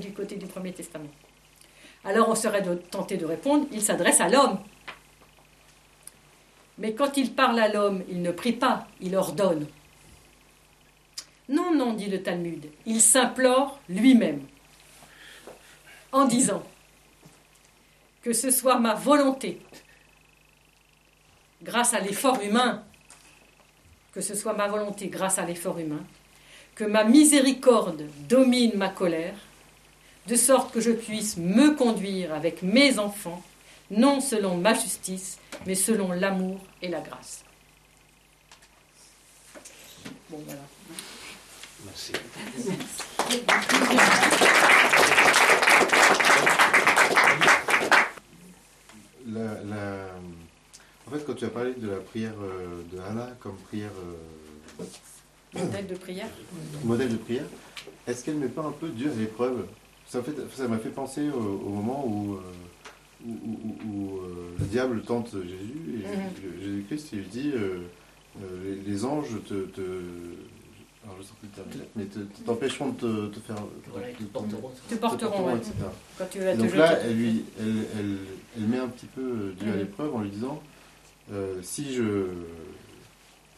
du côté du Premier Testament. Alors on serait tenté de répondre, il s'adresse à l'homme. Mais quand il parle à l'homme, il ne prie pas, il ordonne. Non, non, dit le Talmud, il s'implore lui-même en disant que ce soit ma volonté, grâce à l'effort humain, que ce soit ma volonté grâce à l'effort humain, que ma miséricorde domine ma colère, de sorte que je puisse me conduire avec mes enfants, non selon ma justice, mais selon l'amour et la grâce. Bon, voilà. Merci. La, la- En fait, quand tu as parlé de la prière euh, de Hannah comme prière, euh, Modèle de prière. modèle de prière, est-ce qu'elle ne met pas un peu Dieu à l'épreuve? Ça, en fait, ça m'a fait penser au, au moment où, euh, où, où- où, euh, le diable tente Jésus, et Mhm. Jésus-Christ, il lui dit euh, euh, les, les anges te. te alors, je sais plus le terme mais te- t'empêcheront de te, te faire. Voilà, de- te porteront. Te porteront, ouais, etc. quand tu vas Et te donc jeter. là, elle, lui, elle, elle, elle met un petit peu euh, Dieu à Mhm. l'épreuve en lui disant euh, si, je,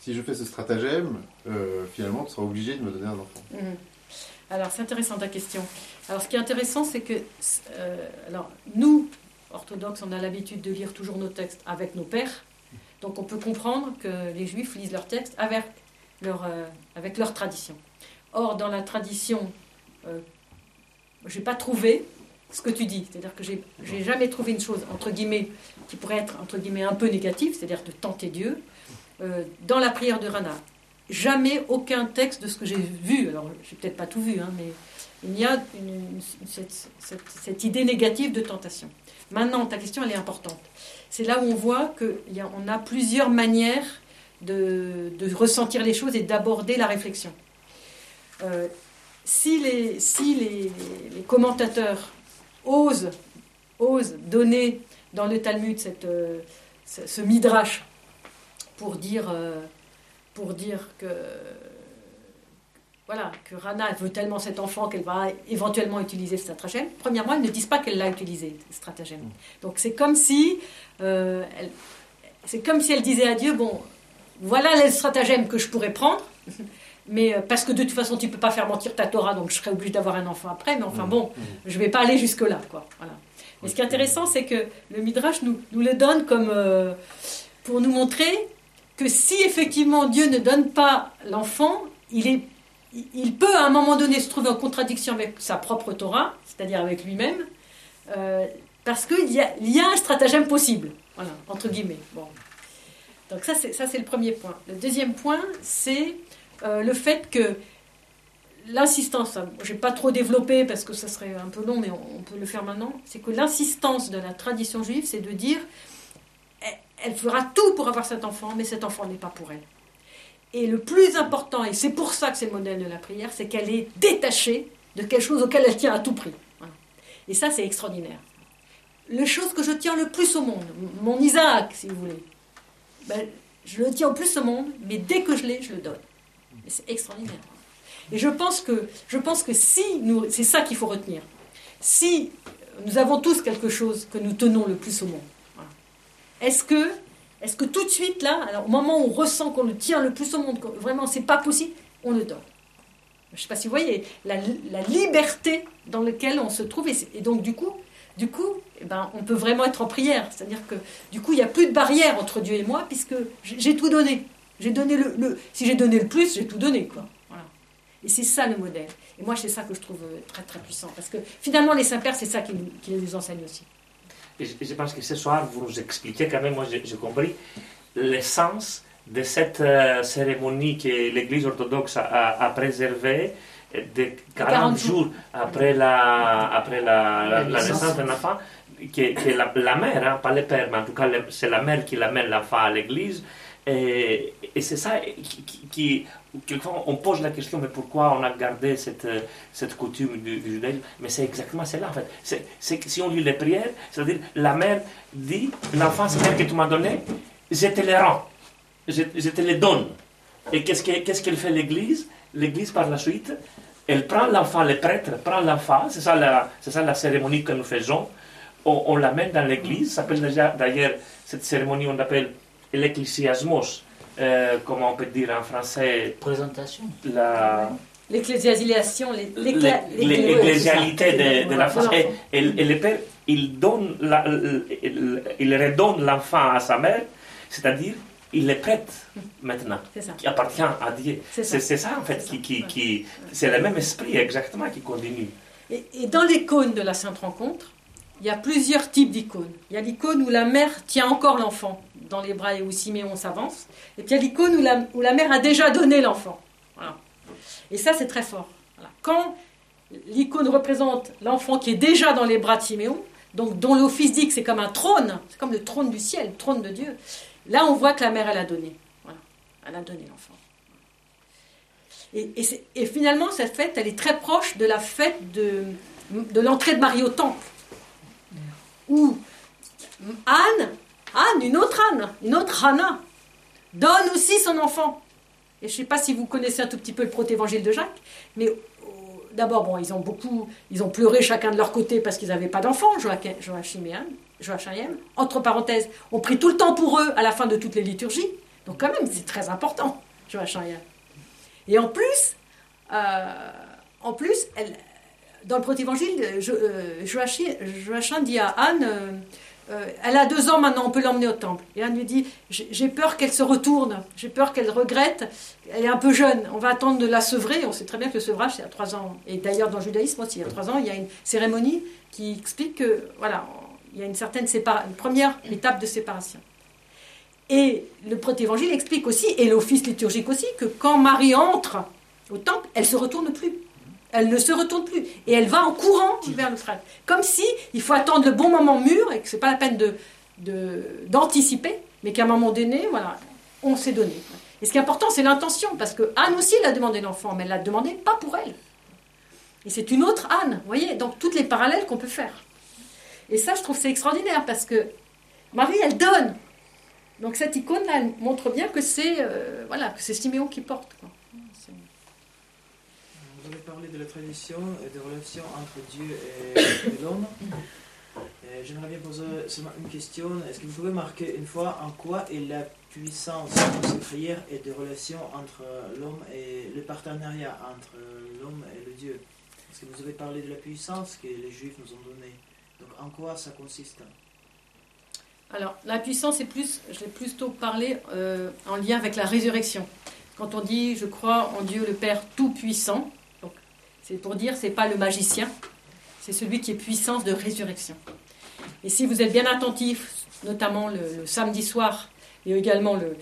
si je fais ce stratagème, euh, finalement, tu seras obligé de me donner un enfant. Mhm. Alors, c'est intéressant ta question. Alors, ce qui est intéressant, c'est que euh, alors, nous, orthodoxes, on a l'habitude de lire toujours nos textes avec nos pères. Donc, on peut comprendre que les juifs lisent leurs textes avec leur, euh, avec leur tradition. Or, dans la tradition, euh, je n'ai pas trouvé ce que tu dis. C'est-à-dire que j'ai j'ai jamais trouvé une chose, entre guillemets, qui pourrait être, entre guillemets, un peu négative, c'est-à-dire de tenter Dieu, dans la prière de Rana jamais aucun texte de ce que j'ai vu, alors j'ai peut-être pas tout vu, hein, mais il y a cette, idée négative de tentation. Maintenant, ta question, elle est importante. C'est là où on voit qu'on a plusieurs manières de, ressentir les choses et d'aborder la réflexion. Euh, si les, commentateurs osent, donner dans le Talmud euh, ce, ce midrash pour dire... euh, pour dire que voilà que Rana veut tellement cet enfant qu'elle va éventuellement utiliser ce stratagème. Premièrement, elles ne disent pas qu'elle l'a utilisé ce stratagème. Donc c'est comme si euh, c'est comme si elle disait à Dieu bon voilà le stratagème que je pourrais prendre. Mais euh, parce que de toute façon, tu peux pas faire mentir ta Torah, donc je serais obligé d'avoir un enfant après. Mais enfin bon, je vais pas aller jusque là, quoi. Voilà. Mais ce qui est intéressant, c'est que le midrash nous, nous le donne comme euh, pour nous montrer que si effectivement Dieu ne donne pas l'enfant, il, il- peut à un moment donné se trouver en contradiction avec sa propre Torah, c'est-à-dire avec lui-même, euh, parce qu'il y y a un stratagème possible, voilà, entre guillemets. Bon. Donc ça c'est, le premier point. Le deuxième point, c'est euh, le fait que l'insistance, hein, je n'ai pas trop développé parce que ça serait un peu long, mais on peut le faire maintenant, c'est que l'insistance de la tradition juive, c'est de dire elle fera tout pour avoir cet enfant, mais cet enfant n'est pas pour elle. Et le plus important, et c'est pour ça que c'est le modèle de la prière, c'est qu'elle est détachée de quelque chose auquel elle tient à tout prix. Et ça, c'est extraordinaire. Le chose que je tiens le plus au monde, mon Isaac, si vous voulez, ben, je le tiens au plus au monde, mais dès que je l'ai, je le donne. Et c'est extraordinaire. Et je pense que, je pense que si nous, c'est ça qu'il faut retenir. Si nous avons tous quelque chose que nous tenons le plus au monde. Est-ce que, est-ce que tout de suite là, alors, au moment où on ressent qu'on le tient le plus au monde, vraiment c'est pas possible, on le donne? Je ne sais pas si vous voyez la, liberté dans laquelle on se trouve et, donc du coup, du coup, eh ben, on peut vraiment être en prière. C'est-à-dire que du coup, il n'y a plus de barrière entre Dieu et moi puisque j'ai tout donné. Donné le, si j'ai donné le plus, j'ai tout donné quoi. Voilà. Et c'est ça le modèle. Et moi, c'est ça que je trouve euh, très très puissant parce que finalement, les saints pères, c'est ça qui nous, qui nous enseignent aussi. Je, je pense que ce soir, vous nous expliquez quand même, moi j'ai compris, l'essence de cette euh, cérémonie que l'Église orthodoxe a, préservée de 40, 40 jours après la, après la, la- la naissance. d'un enfant, que, que la, la mère, hein, pas le père, mais en tout cas c'est la mère qui l'amène l'enfant à l'Église. Et, et c'est ça qui- quelquefois on pose la question, mais pourquoi on a gardé cette, euh, cette coutume du, du judaïsme Mais c'est exactement cela en fait. Si on lit les prières, c'est-à-dire la mère dit, l'enfant Seigneur que tu m'as donné, je te le rends, je, te le donne. Et qu'est-ce, que- qu'est-ce qu'elle fait l'Église? L'Église par la suite, elle prend l'enfant, le prêtre prend l'enfant, c'est ça la, c'est ça la cérémonie que nous faisons. On, on l'amène dans l'Église, ça s'appelle déjà d'ailleurs cette cérémonie, on l'appelle l'ecclésiasmos, euh, comment on peut dire en français, Présentation. la, L'ecclésialisation, l'ecclésialité de, de l'enfant. Et, l'enfant. et- et le père, il, donne la- il, il redonne l'enfant à sa mère, c'est-à-dire il est prêt maintenant, C'est ça. qui appartient à Dieu. C'est ça. En fait, C'est qui, qui- c'est le même esprit exactement qui continue. Et, et dans l'icône de la Sainte Rencontre, il y a plusieurs types d'icônes. Il y a l'icône où la mère tient encore l'enfant dans les bras et où Siméon s'avance. Et puis il y a l'icône où la, où la mère a déjà donné l'enfant. Et ça, c'est très fort. Quand l'icône représente l'enfant qui est déjà dans les bras de Siméon, donc dont l'office dit que c'est comme un trône, c'est comme le trône du ciel, le trône de Dieu, là on voit que la mère, elle a donné. Voilà. Elle a donné l'enfant. Et, finalement, cette fête, elle est très proche de la fête de l'entrée de Marie au temple. Où Anne, Anne, une autre Anne, une autre Anna, donne aussi son enfant. Et je ne sais pas si vous connaissez un tout petit peu le protévangile de Jacques, mais euh, d'abord, bon, ils ont beaucoup, ils ont pleuré chacun de leur côté parce qu'ils n'avaient pas d'enfants, Joachim et Anne, Joachim et Anne. Entre parenthèses, on prit tout le temps pour eux à la fin de toutes les liturgies. Donc quand même, c'est très important, Joachim et Anne. Et en plus, euh, en plus, elle, dans le protévangile, euh, Joachim, dit à Anne, euh, euh, elle a deux ans maintenant, on peut l'emmener au temple. Et Anne lui dit, j'ai j'ai peur qu'elle se retourne, j'ai peur qu'elle regrette, elle est un peu jeune, on va attendre de la sevrer. On sait très bien que le sevrage, c'est à trois ans. Et d'ailleurs, dans le judaïsme aussi, à trois ans, il y a une cérémonie qui explique que, voilà, il y a une certaine sépara- une première étape de séparation. Et le protévangile explique aussi, et l'office liturgique aussi, que quand Marie entre au temple, elle se retourne plus. Elle ne se retourne plus. Et elle va en courant vers le. Comme si il faut attendre le bon moment mûr et que c'est pas la peine d'anticiper, mais qu'à un moment donné, voilà, on s'est donné. Et ce qui est important, c'est l'intention, parce que Anne aussi, elle a demandé l'enfant, mais elle l'a demandé pas pour elle. Et c'est une autre Anne, vous voyez, donc toutes les parallèles qu'on peut faire. Et ça, je trouve c'est extraordinaire, parce que Marie, elle donne. Donc cette icône-là, elle montre bien que c'est euh, voilà, Siméon qui porte. Avez parlé de la tradition et des relations entre Dieu et, l'homme. J'aimerais bien poser une question. Est-ce que vous pouvez marquer une fois en quoi est la puissance de ces prières et des relations entre l'homme et le partenariat entre l'homme et le Dieu? Parce que vous avez parlé de la puissance que les Juifs nous ont donnée? Donc en quoi ça consiste? Alors, la puissance est plus, je l'ai plutôt parlé euh, en lien avec la résurrection. Quand on dit je crois en Dieu le Père Tout-Puissant, c'est pour dire c'est pas le magicien, c'est celui qui est puissance de résurrection. Et si vous êtes bien attentif, notamment le, le samedi soir et également le,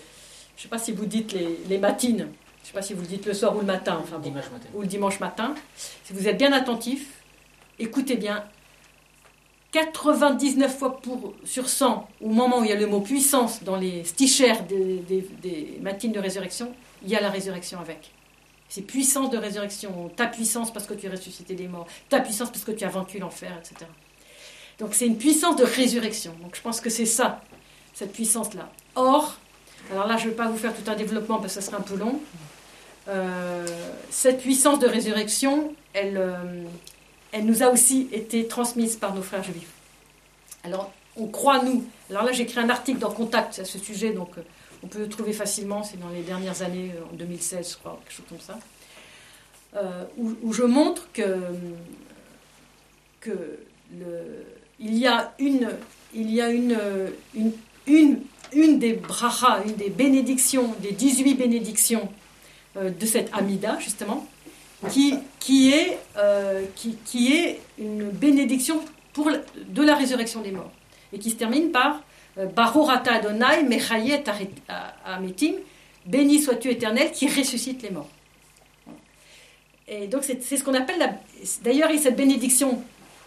je sais pas si vous dites les, les matines, je sais pas si vous le dites le soir ou le matin, enfin bon, Dimanche matin. ou le dimanche matin, si vous êtes bien attentif, écoutez bien, 99 fois pour, sur 100, au moment où il y a le mot puissance dans les stichères des, des- des matines de résurrection, il y a la résurrection avec. C'est puissance de résurrection, ta puissance parce que tu as ressuscité des morts, ta puissance parce que tu as vaincu l'enfer, etc. Donc c'est une puissance de résurrection. Donc je pense que c'est ça, cette puissance-là. Or, alors là je ne vais pas vous faire tout un développement parce que ça serait un peu long. Euh, cette puissance de résurrection, elle, euh, elle nous a aussi été transmise par nos frères juifs. Alors, on croit, nous. Alors là, j'ai écrit un article dans Contact à ce sujet, donc euh, on peut trouver facilement, c'est dans les dernières années, euh, en 2016, je crois, quelque chose comme ça, euh, où, je montre que, il y a une, des brachas, une des bénédictions, des 18 bénédictions euh, de cette Amida, justement, qui, est, qui, est une bénédiction pour, de la résurrection des morts. Et qui se termine par euh, Baruch ata Adonai mechayet ametim, béni sois-tu éternel qui ressuscite les morts. Et donc c'est ce qu'on appelle. D'ailleurs, cette bénédiction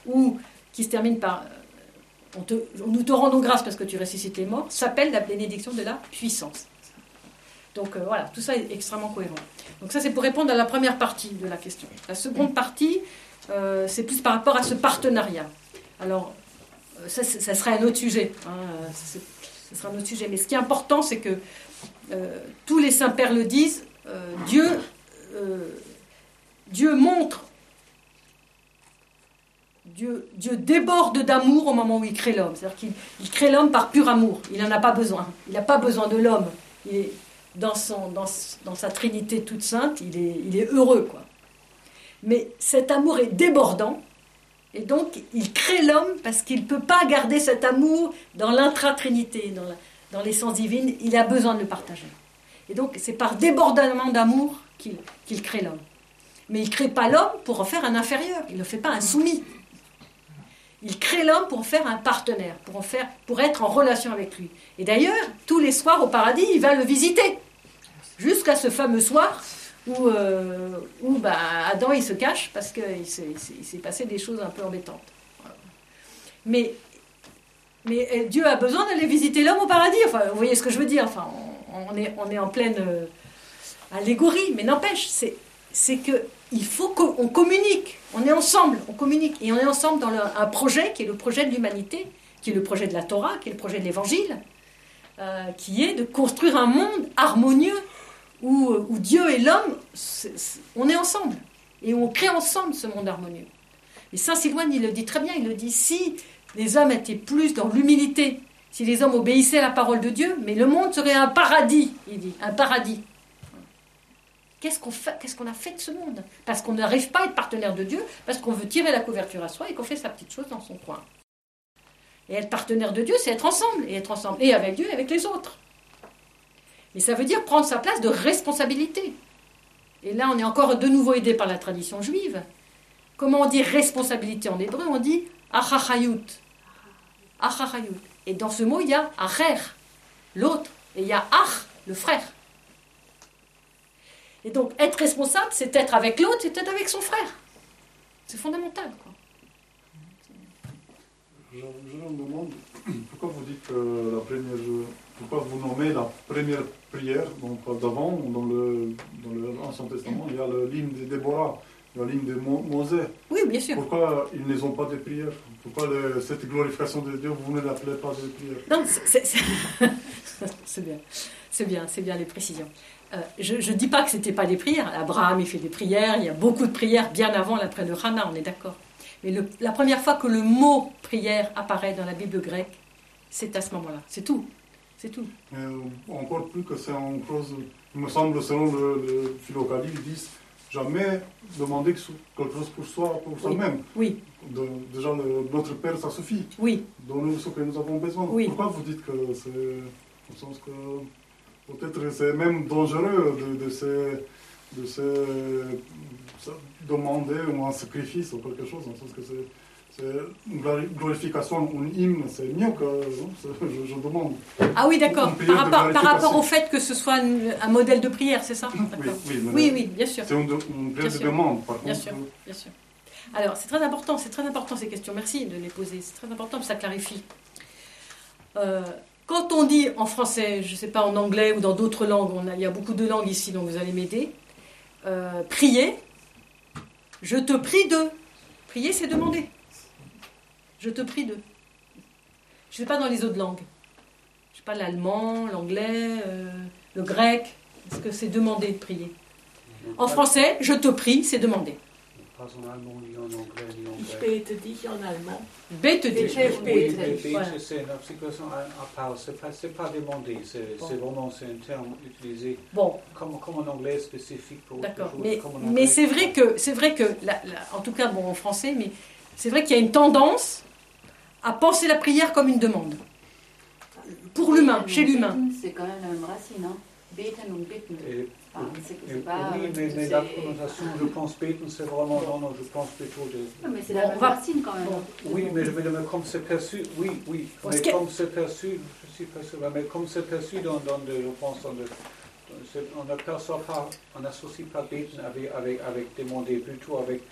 où, qui se termine par euh, on te- Nous te rendons grâce parce que tu ressuscites les morts, s'appelle la bénédiction de la puissance. Donc euh, voilà, tout ça est extrêmement cohérent. Donc ça, c'est pour répondre à la première partie de la question. La seconde partie, euh, c'est plus par rapport à ce partenariat. Alors, ça, c'est- ça serait un autre sujet. hein, euh, ce sera un autre sujet. Mais ce qui est important, c'est que euh, tous les saints pères le disent, euh, Dieu, euh, Dieu montre, Dieu, déborde d'amour au moment où il crée l'homme. C'est-à-dire qu'il il crée l'homme par pur amour. Il n'en a pas besoin. Il n'a pas besoin de l'homme. Il est dans, sa Trinité toute sainte, il est, heureux. Mais cet amour est débordant. Et donc, il crée l'homme parce qu'il ne peut pas garder cet amour dans l'intra-trinité, dans la, dans l'essence divine, il a besoin de le partager. Et donc, c'est par débordement d'amour qu'il crée l'homme. Mais il ne crée pas l'homme pour en faire un inférieur, il ne fait pas un soumis. Il crée l'homme pour en faire un partenaire, pour, en faire, pour être en relation avec lui. Et d'ailleurs, tous les soirs au paradis, il va le visiter. Jusqu'à ce fameux soir où, euh, où bah, Adam il se cache parce qu'il s'est passé des choses un peu embêtantes. Mais, mais euh, Dieu a besoin d'aller visiter l'homme au paradis. Enfin, vous voyez ce que je veux dire enfin, on, est, on est en pleine euh, allégorie, mais n'empêche, c'est, c'est que faut qu'on communique. On est ensemble, on communique. Et on est ensemble dans un projet qui est le projet de l'humanité, qui est le projet de la Torah, qui est le projet de l'Évangile, qui est de construire un monde harmonieux où, où Dieu et l'homme, on est ensemble. Et on crée ensemble ce monde harmonieux. Et Saint Silouane, il le dit très bien, il le dit, si les hommes étaient plus dans l'humilité, si les hommes obéissaient à la parole de Dieu, mais le monde serait un paradis, il dit, un paradis. Qu'est-ce qu'on a fait de ce monde? Parce qu'on n'arrive pas à être partenaire de Dieu, parce qu'on veut tirer la couverture à soi et qu'on fait sa petite chose dans son coin. Et être partenaire de Dieu, c'est être ensemble, et être ensemble, et avec Dieu et avec les autres. Mais ça veut dire prendre sa place de responsabilité. Et là, on est encore de nouveau aidé par la tradition juive. Comment on dit responsabilité en hébreu? On dit achachayut. Achachayut. Et dans ce mot, il y a acher, l'autre, et il y a ach, le frère. Et donc, être responsable, c'est être avec l'autre, c'est être avec son frère. C'est fondamental. Je me demande pourquoi vous dites que la première, pourquoi vous nommez la première prière, donc d'avant, dans le, dans le Ancien Testament, il y a l'hymne de Déborah, la l'hymne de Mo- Mosée. Oui, bien sûr. Pourquoi ils ne ont pas de prières? Pourquoi le- cette glorification de Dieu, vous ne l'appelez pas de prière Non, c'est- bien. C'est bien, c'est bien les précisions. Euh, je ne dis pas que ce n'était pas des prières. Abraham, il fait des prières. Il y a beaucoup de prières bien avant l'après de Hannah, on est d'accord. Mais le- la première fois que le mot prière apparaît dans la Bible grecque, c'est à ce moment-là. C'est tout. C'est tout. Euh, encore plus que c'est en chose, il me semble, selon le, le Philocalie, ils disent jamais demander que- quelque chose pour soi, pour soi-même. Oui, De- déjà, le- notre Père, ça suffit. oui. Donne-nous ce que nous avons besoin. Oui. Pourquoi vous dites que c'est. Au sens que. Peut-être c'est même dangereux de, de se. de se. se demander ou un sacrifice ou quelque chose. Le sens que c'est. C'est une glori- glorification, un hymne, c'est mieux que. Je, je demande. Ah oui, d'accord. Par, rapport- par rapport au fait que ce soit un modèle de prière, c'est ça Oui, oui, Oui, oui, bien sûr. C'est une, une prière Bien de sûr. demande, par Bien contre. sûr. Bien sûr. Alors, c'est très important, c'est très important ces questions. Merci de les poser. C'est très important, ça clarifie. Euh, quand on dit en français, je ne sais pas en anglais ou dans d'autres langues, on a- il y a beaucoup de langues ici, donc vous allez m'aider. Euh, prier, je te prie de. Prier, c'est demander. Je te prie de. Je ne sais pas dans les autres langues. Je ne sais pas l'allemand, l'anglais, euh, le grec. Est-ce que c'est demander de prier En français, je te prie, c'est demander. Pas en allemand, ni en anglais, ni en Ich grec. bete dich en allemand. Dit. je Oui, bete. bete, c'est une situation à, à part. C'est pas, c'est pas demandé. C'est, vraiment c'est un terme utilisé Bon, comme, comme en anglais spécifique pour d'accord. Mais, c'est vrai que, c'est vrai que la- la- en tout cas, bon, en français, mais c'est vrai qu'il y a une tendance à penser la prière comme une demande. Pour l'humain, chez l'humain. Beten, C'est quand même la même racine, hein. Beten bitten. Et- Enfin, c'est et- c'est pas. oui, mais, mais la connotation, je pense, beten, c'est vraiment, non, non, je pense plutôt de, Non, mais c'est la même va- racine quand même. bon. Oui, mais je veux dire, mais comme c'est perçu, oui, oui, mais comme c'est perçu, je suis pas sûr, mais comme c'est perçu dans, dans de, je pense, dans de, on n'aperçoit pas, on n'associe pas beten avec, avec, avec demander, plutôt avec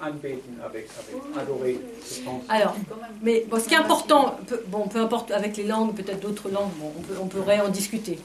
anbeten, avec, avec adorer, je pense. Alors, mais bon, ce qui est important, peu, bon, peu importe avec les langues, peut-être d'autres langues, bon, on, peut- on pourrait en discuter.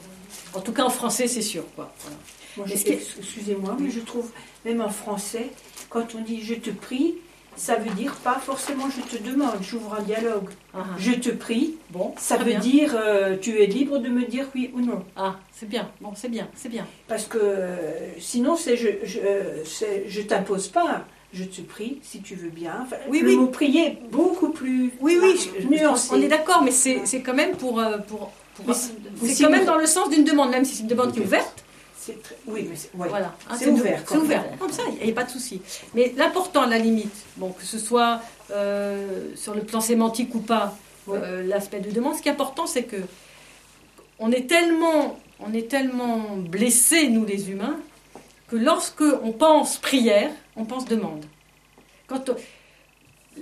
En tout cas, en français, c'est sûr, quoi. Voilà. Moi, je- Excusez-moi, mais je trouve, même en français, quand on dit je te prie, ça veut dire pas forcément je te demande, j'ouvre un dialogue. Ah, ah. Je te prie, Bon, ça veut bien. dire euh, tu es libre de me dire oui ou non. Ah, c'est bien. Bon, c'est bien, c'est bien. Parce que euh, sinon, c'est je, je, euh, je t'impose pas. Je te prie si tu veux bien. Enfin, Oui, le oui. mot prier est beaucoup plus Oui, oui, nuancé. on est d'accord, mais c'est c'est quand même pour. euh, pour, pour- Mais c'est mais si quand vous- même dans le sens d'une demande, même si c'est une demande qui est ouverte. C'est très- Oui, mais c'est- ouais. Voilà, hein, ouvert, C'est ouvert, comme ça, il n'y a pas de souci. Mais l'important, à la limite, bon, que ce soit euh, sur le plan sémantique ou pas, Ouais. euh, l'aspect de demande, ce qui est important, c'est que on est tellement, on est tellement blessés, nous les humains, que lorsque on pense prière, on pense demande. Quand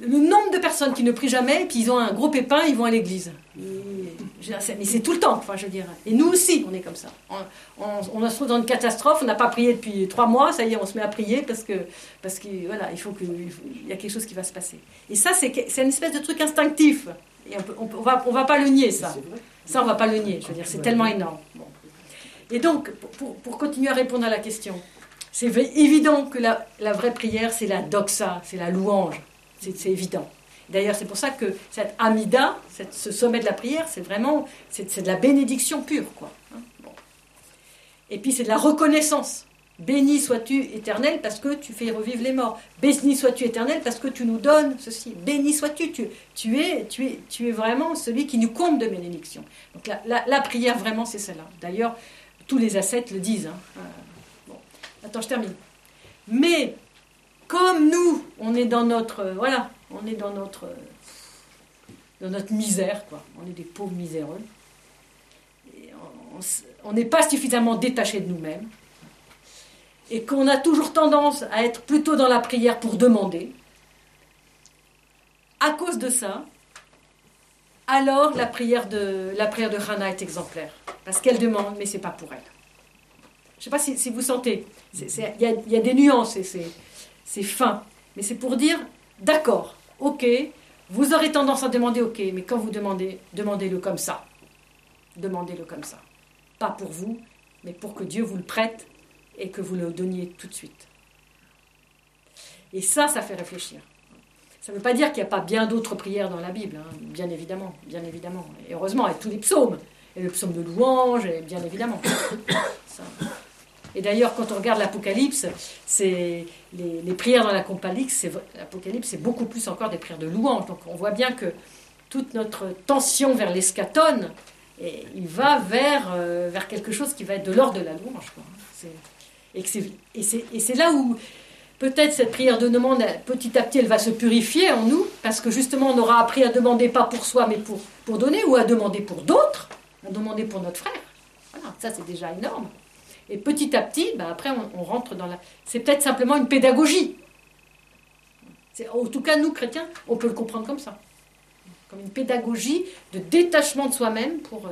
le nombre de personnes qui ne prient jamais, puis ils ont un gros pépin, ils vont à l'église. Mais c'est tout le temps, enfin, je veux dire. Et nous aussi, on est comme ça. On, on, se trouve dans une catastrophe, on n'a pas prié depuis trois mois, ça y est, on se met à prier parce que, parce que voilà, il faut que, il y a quelque chose qui va se passer. Et ça, c'est une espèce de truc instinctif. Et on, ne va, on va pas le nier, ça. Ça, on va pas le nier. Je veux dire, c'est tellement énorme. Et donc, pour, pour, continuer à répondre à la question, c'est évident que la, vraie prière, c'est la doxa, c'est la louange. C'est évident. D'ailleurs, c'est pour ça que cette amida, ce sommet de la prière, c'est vraiment, c'est de la bénédiction pure, quoi. Hein, Et puis c'est de la reconnaissance. Béni sois-tu éternel parce que tu fais revivre les morts. Béni sois-tu éternel parce que tu nous donnes ceci. Béni sois-tu. Tu, es, tu, es, tu es vraiment celui qui nous compte de bénédiction. Donc la, prière, vraiment, c'est celle-là. D'ailleurs, tous les ascètes le disent. Hein. Euh. Attends, je termine. Mais comme nous, on est dans notre, voilà, on est dans notre, dans notre misère, quoi. On est des pauvres miséreux. on n'est pas suffisamment détaché de nous-mêmes. Et qu'on a toujours tendance à être plutôt dans la prière pour demander. À cause de ça, alors la prière de, la prière de Hannah est exemplaire. Parce qu'elle demande, mais c'est pas pour elle. Je ne sais pas si, vous sentez. Il y, a des nuances et c'est fin. Mais c'est pour dire, d'accord, ok, vous aurez tendance à demander ok, mais quand vous demandez, demandez-le comme ça. Demandez-le comme ça. Pas pour vous, mais pour que Dieu vous le prête et que vous le donniez tout de suite. Et ça, ça fait réfléchir. Ça ne veut pas dire qu'il n'y a pas bien d'autres prières dans la Bible, hein. bien évidemment, bien évidemment. Et heureusement, avec tous les psaumes, et le psaume de louange, bien évidemment. Et d'ailleurs, quand on regarde l'Apocalypse, c'est les, prières dans l'Apocalypse, c'est beaucoup plus encore des prières de louange. Donc on voit bien que toute notre tension vers l'escatone, il va vers, euh, vers quelque chose qui va être de l'ordre de la louange. Et c'est là où peut-être cette prière de demande, petit à petit, elle va se purifier en nous, parce que justement, on aura appris à demander pas pour soi, mais pour, pour donner, ou à demander pour d'autres, à demander pour notre frère. Voilà, ça c'est déjà énorme. Et petit à petit, ben après, on, rentre dans la. C'est peut-être simplement une pédagogie. En tout cas, nous, chrétiens, on peut le comprendre comme ça. Comme une pédagogie de détachement de soi-même pour, euh,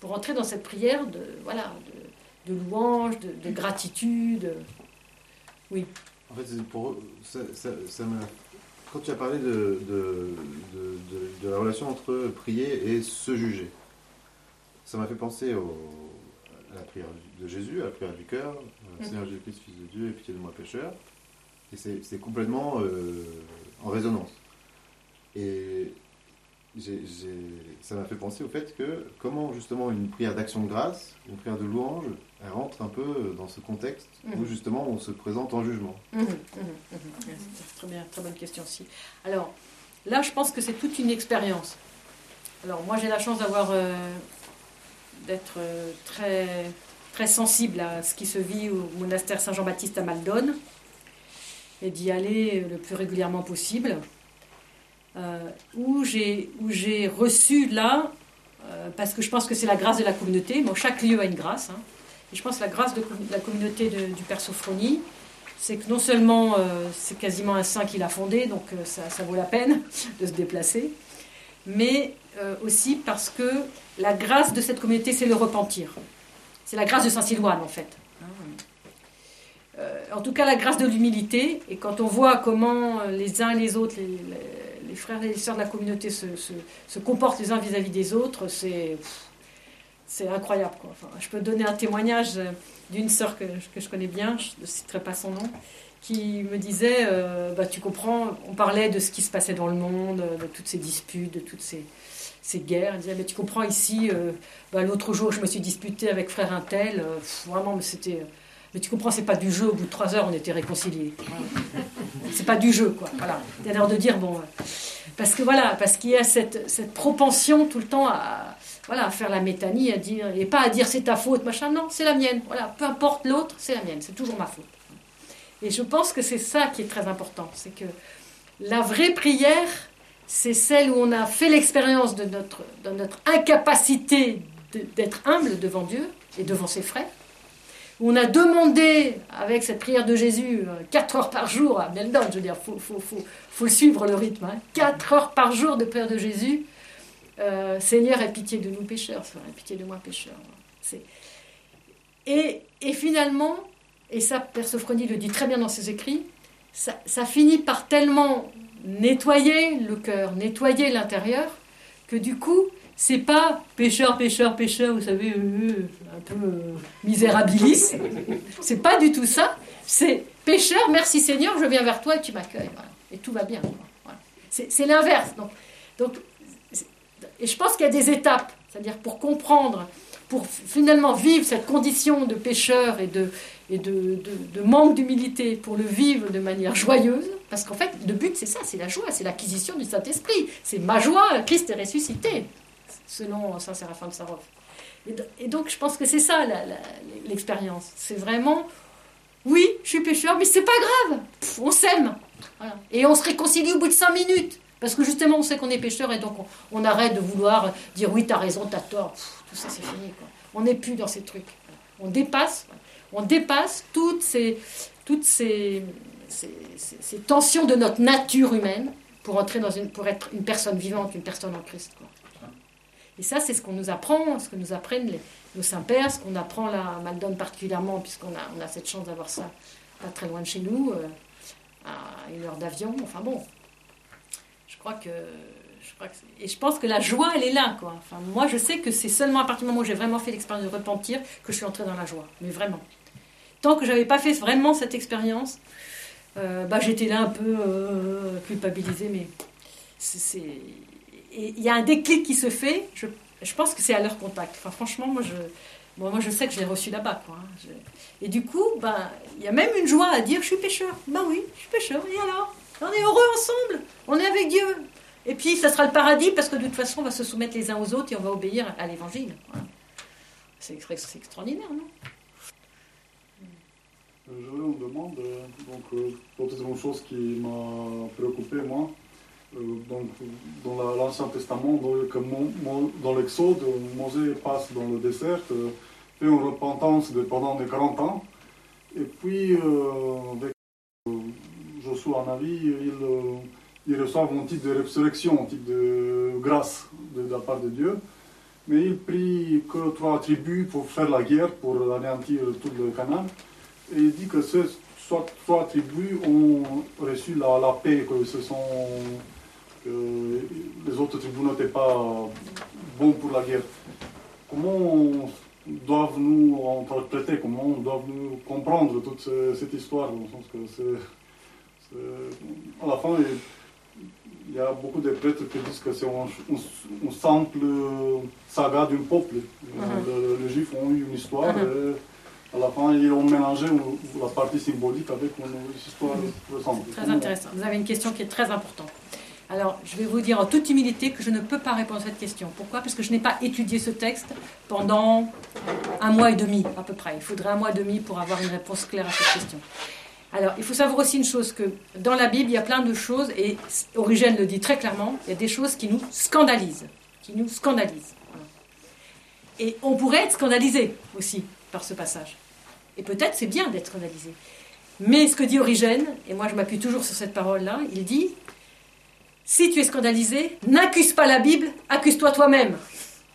pour entrer dans cette prière de, voilà, de, louange, de, gratitude. Oui. En fait, ça, ça, quand tu as parlé de, de, de, la relation entre prier et se juger, ça m'a fait penser au, à la prière de Jésus, à la prière du cœur, euh, Seigneur Jésus-Christ, Fils de Dieu, et pitié de moi pécheur. Et c'est complètement euh, en résonance. Et ça m'a fait penser au fait que comment justement une prière d'action de grâce, une prière de louange, elle rentre un peu dans ce contexte où mhm. justement on se présente en jugement. Mhm, mhm, très bien, très bonne question aussi. Alors là, je pense que c'est toute une expérience. Alors moi, j'ai la chance d'avoir euh, d'être euh, très, très sensible à ce qui se vit au monastère Saint-Jean-Baptiste à Maldonne et d'y aller le plus régulièrement possible. Euh, où j'ai reçu là, euh, parce que je pense que c'est la grâce de la communauté, bon, chaque lieu a une grâce, hein, et je pense que la grâce de, la communauté du Père Sophronie, c'est que non seulement c'est quasiment un saint qui l'a fondé, donc ça, ça, vaut la peine de se déplacer, mais euh, aussi parce que la grâce de cette communauté, c'est le repentir. C'est la grâce de Saint-Silouane, en fait. Euh, en tout cas, la grâce de l'humilité. Et quand on voit comment les uns et les autres, les, frères et les sœurs de la communauté se, se, comportent les uns vis-à-vis des autres, c'est, c'est incroyable. Quoi. Enfin, je peux donner un témoignage d'une sœur que, que, je connais bien, je ne citerai pas son nom, qui me disait, euh, bah, tu comprends, on parlait de ce qui se passait dans le monde, de toutes ces disputes, de toutes ces, ces guerres. Disait, mais tu comprends ici, euh, bah, l'autre jour je me suis disputé avec frère Intel, euh, vraiment, mais c'était... Mais tu comprends, c'est pas du jeu, au bout de trois heures on était réconciliés. C'est pas du jeu, quoi. Voilà. C'est l'heure de dire, bon... Parce que voilà, parce qu'il y a cette, cette propension tout le temps à, voilà, à faire la métanie, à dire, et pas à dire c'est ta faute, machin, non, c'est la mienne. Voilà, peu importe l'autre, c'est la mienne, c'est toujours ma faute. Et je pense que c'est ça qui est très important, c'est que la vraie prière, c'est celle où on a fait l'expérience de notre, notre incapacité d'être humble devant Dieu et devant ses frères. Où on a demandé, avec cette prière de Jésus, 4 heures par jour à Meldon, je veux dire, il faut, faut, faut, faut le suivre le rythme, hein, 4 heures par jour de prière de Jésus. Euh, Seigneur, aie pitié de nous pécheurs, aie pitié de moi pécheur. Et, et finalement, et ça, Père Sophronie le dit très bien dans ses écrits, ça, ça finit par tellement nettoyer le cœur, nettoyer l'intérieur, que du coup, c'est pas pécheur, pécheur, pécheur, vous savez, euh, un peu euh, misérabilis. C'est pas du tout ça. C'est pécheur, merci Seigneur, je viens vers toi et tu m'accueilles. Et tout va bien. Voilà. C'est l'inverse. Donc, et je pense qu'il y a des étapes, c'est-à-dire pour comprendre, pour finalement vivre cette condition de pécheur et de, et de, manque d'humilité, pour le vivre de manière joyeuse, parce qu'en fait, le but c'est ça, c'est la joie, c'est l'acquisition du Saint-Esprit. C'est ma joie, Christ est ressuscité, selon Saint Séraphin de Sarov. Et, do- et donc, je pense que c'est ça l'expérience. C'est vraiment, oui, je suis pécheur, mais c'est pas grave, on s'aime. Et on se réconcilie au bout de cinq minutes. Parce que justement, on sait qu'on est pécheur et donc on, arrête de vouloir dire oui, t'as raison, t'as tort. Tout ça, c'est fini. On n'est plus dans ces trucs. On dépasse, on dépasse toutes ces, tensions de notre nature humaine pour, entrer dans une, pour être une personne vivante, une personne en Christ. quoi. Et ça, c'est ce qu'on nous apprend, ce que nous apprennent les, nos saints-pères, ce qu'on apprend là à particulièrement, puisqu'on a, on a cette chance d'avoir ça pas très loin de chez nous, euh, à une heure d'avion. Enfin bon, je crois que. Je crois que et je pense que la joie, elle est là. Quoi. Enfin, moi, je sais que c'est seulement à partir du moment où j'ai vraiment fait l'expérience de repentir que je suis entrée dans la joie. Mais vraiment. Tant que j'avais pas fait vraiment cette expérience, euh, bah, j'étais là un peu euh, culpabilisée. Mais Il y a un déclic qui se fait. Je, je pense que c'est à leur contact. Enfin, franchement, moi, je. Bon, moi, je sais que je l'ai reçu là-bas. Hein. Et du coup, ben, il y a même une joie à dire je suis pécheur. Ben oui, je suis pécheur. Et alors? On est heureux ensemble. On est avec Dieu. Et puis, ça sera le paradis parce que de toute façon, on va se soumettre les uns aux autres et on va obéir à l'évangile. C'est extraordinaire, non? Je vous demande, euh, donc peut-être une chose qui m'a préoccupé moi, euh, donc dans la- l'Ancien Testament, dans, l'Exode, Mosée passe dans le désert, euh, fait une repentance pendant des 40 ans, et puis avec Josué en avis, il, euh, il reçoit un type de résurrection, un type de grâce de, la part de Dieu. Mais il prie que trois tribus pour faire la guerre, pour anéantir tout le Canaan. Et il dit que ces soit trois tribus ont reçu la, la paix, que ce sont que les autres tribus n'étaient pas bons pour la guerre. Comment doivent-nous interpréter, comment doivent-nous comprendre toute ce- cette histoire Dans le sens que c'est, c'est- à la fin, il, y a beaucoup de prêtres qui disent que c'est un, simple saga d'un peuple. Le- les Juifs ont eu une histoire. Mhm. et à la fin, ils ont mélangé la partie symbolique avec une histoire récente. Très intéressant. Vous avez une question qui est très importante. Alors, je vais vous dire en toute humilité que je ne peux pas répondre à cette question. Pourquoi? Parce que je n'ai pas étudié ce texte pendant un mois et demi, à peu près. Il faudrait un mois et demi pour avoir une réponse claire à cette question. Alors, il faut savoir aussi une chose, que dans la Bible, il y a plein de choses, et Origène le dit très clairement, il y a des choses qui nous scandalisent. Qui nous scandalisent. Et on pourrait être scandalisé aussi par ce passage. Et peut-être c'est bien d'être scandalisé. Mais ce que dit Origène, et moi je m'appuie toujours sur cette parole-là, il dit si tu es scandalisé, n'accuse pas la Bible, accuse-toi toi-même.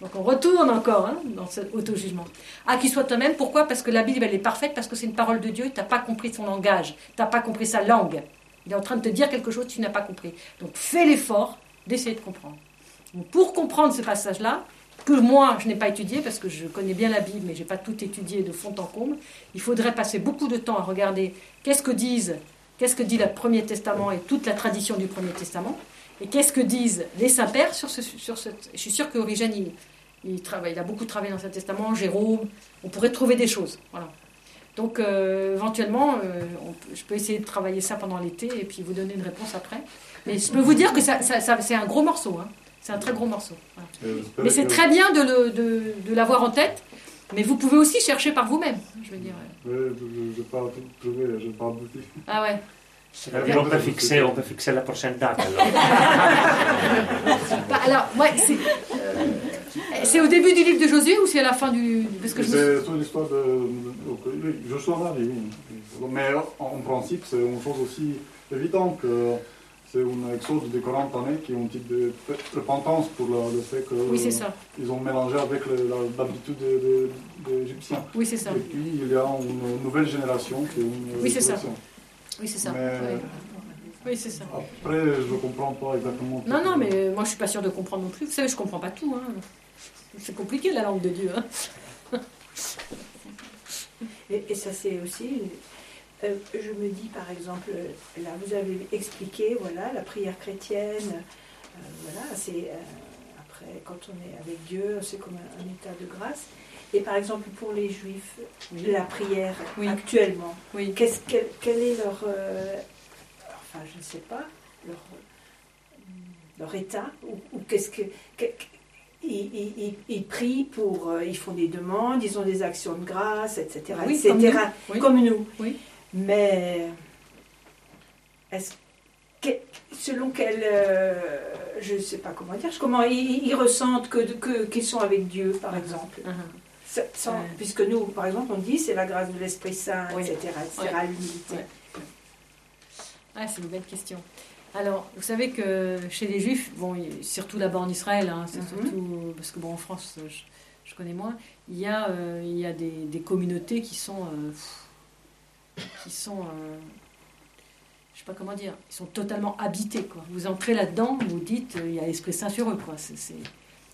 Donc on retourne encore hein, dans cet auto-jugement. Accuse-toi toi-même, pourquoi? Parce que la Bible elle est parfaite, parce que c'est une parole de Dieu, tu n'as pas compris son langage, tu n'as pas compris sa langue. Il est en train de te dire quelque chose que tu n'as pas compris. Donc fais l'effort d'essayer de comprendre. Donc, pour comprendre ce passage-là, que moi je n'ai pas étudié parce que je connais bien la Bible mais je n'ai pas tout étudié de fond en comble, il faudrait passer beaucoup de temps à regarder qu'est-ce que disent, qu'est-ce que dit le Premier Testament et toute la tradition du Premier Testament, et qu'est-ce que disent les saints-pères sur ce, sur ce. Je suis sûr qu'Origène, il, il, il a beaucoup travaillé dans ce testament, Jérôme, on pourrait trouver des choses. Voilà. Donc euh, éventuellement, euh, je peux essayer de travailler ça pendant l'été et puis vous donner une réponse après. Mais je peux vous dire que ça- ça- c'est un gros morceau. hein. C'est un très gros morceau. Voilà. J'espère Mais c'est très bien de, le- de, de l'avoir en tête. Mais vous pouvez aussi chercher par vous-même. Je veux dire. Oui, je n'ai pas trouvé, je n'ai pas abouti. Ah ouais. C'est-à-dire, on peut fixer, on peut fixer la prochaine date alors. Bah, alors, ouais, c'est, euh, c'est au début du livre de Josué ou c'est à la fin du. Parce que je me suis- C'est sur l'histoire de, Je en oui. Mais en principe, c'est une chose aussi évidente que c'est un exode de 40 années qui ont une petite de- repentance pour le, le fait qu'ils Oui, ça. ont mélangé avec l'habitude des des Égyptiens. Oui, c'est ça. Et puis il y a une nouvelle génération qui est une Oui, c'est ça. Oui, c'est ça. Mais- Oui, Oui, c'est ça. Après, je ne comprends pas exactement. Non, non, mais moi je suis pas sûre de comprendre non plus. Vous savez, je comprends pas tout. hein. C'est compliqué la langue de Dieu. hein. Et, et ça, c'est aussi. Euh, je me dis, par exemple, là, vous avez expliqué, voilà, la prière chrétienne, euh, voilà, c'est. euh, après, quand on est avec Dieu, c'est comme un, un état de grâce. Et par exemple, pour les juifs, la prière Oui. actuellement, Oui. qu'est-ce, quel, quel est leur. enfin, je ne sais pas, leur, leur état Ou, ou qu'est-ce que. que- ils, ils- ils- ils prient pour. ils font des demandes, ils ont des actions de grâce, etc. Oui, etc. comme nous. Oui. Comme nous. Oui. Mais. Est-ce que, selon quel. euh, je ne sais pas comment dire, comment ils, ils ressentent que, que- qu'ils sont avec Dieu, par exemple. Ça- sans- Ouais. Puisque nous, par exemple, on dit c'est la grâce de l'Esprit Saint, Oui. etc., etc., Ouais. l'humilité. Ouais. Ah, c'est une belle question. Alors, vous savez que chez les Juifs, bon, surtout là-bas en Israël, hein, c'est Mhm. surtout parce que bon, en France, je, je connais moins. Il y a, euh, il y a des, des communautés qui sont, euh, qui sont, euh, je sais pas comment dire, ils sont totalement habités. Quoi. Vous entrez là-dedans, vous dites, euh, il y a l'Esprit Saint sur eux. Quoi. C'est, c'est-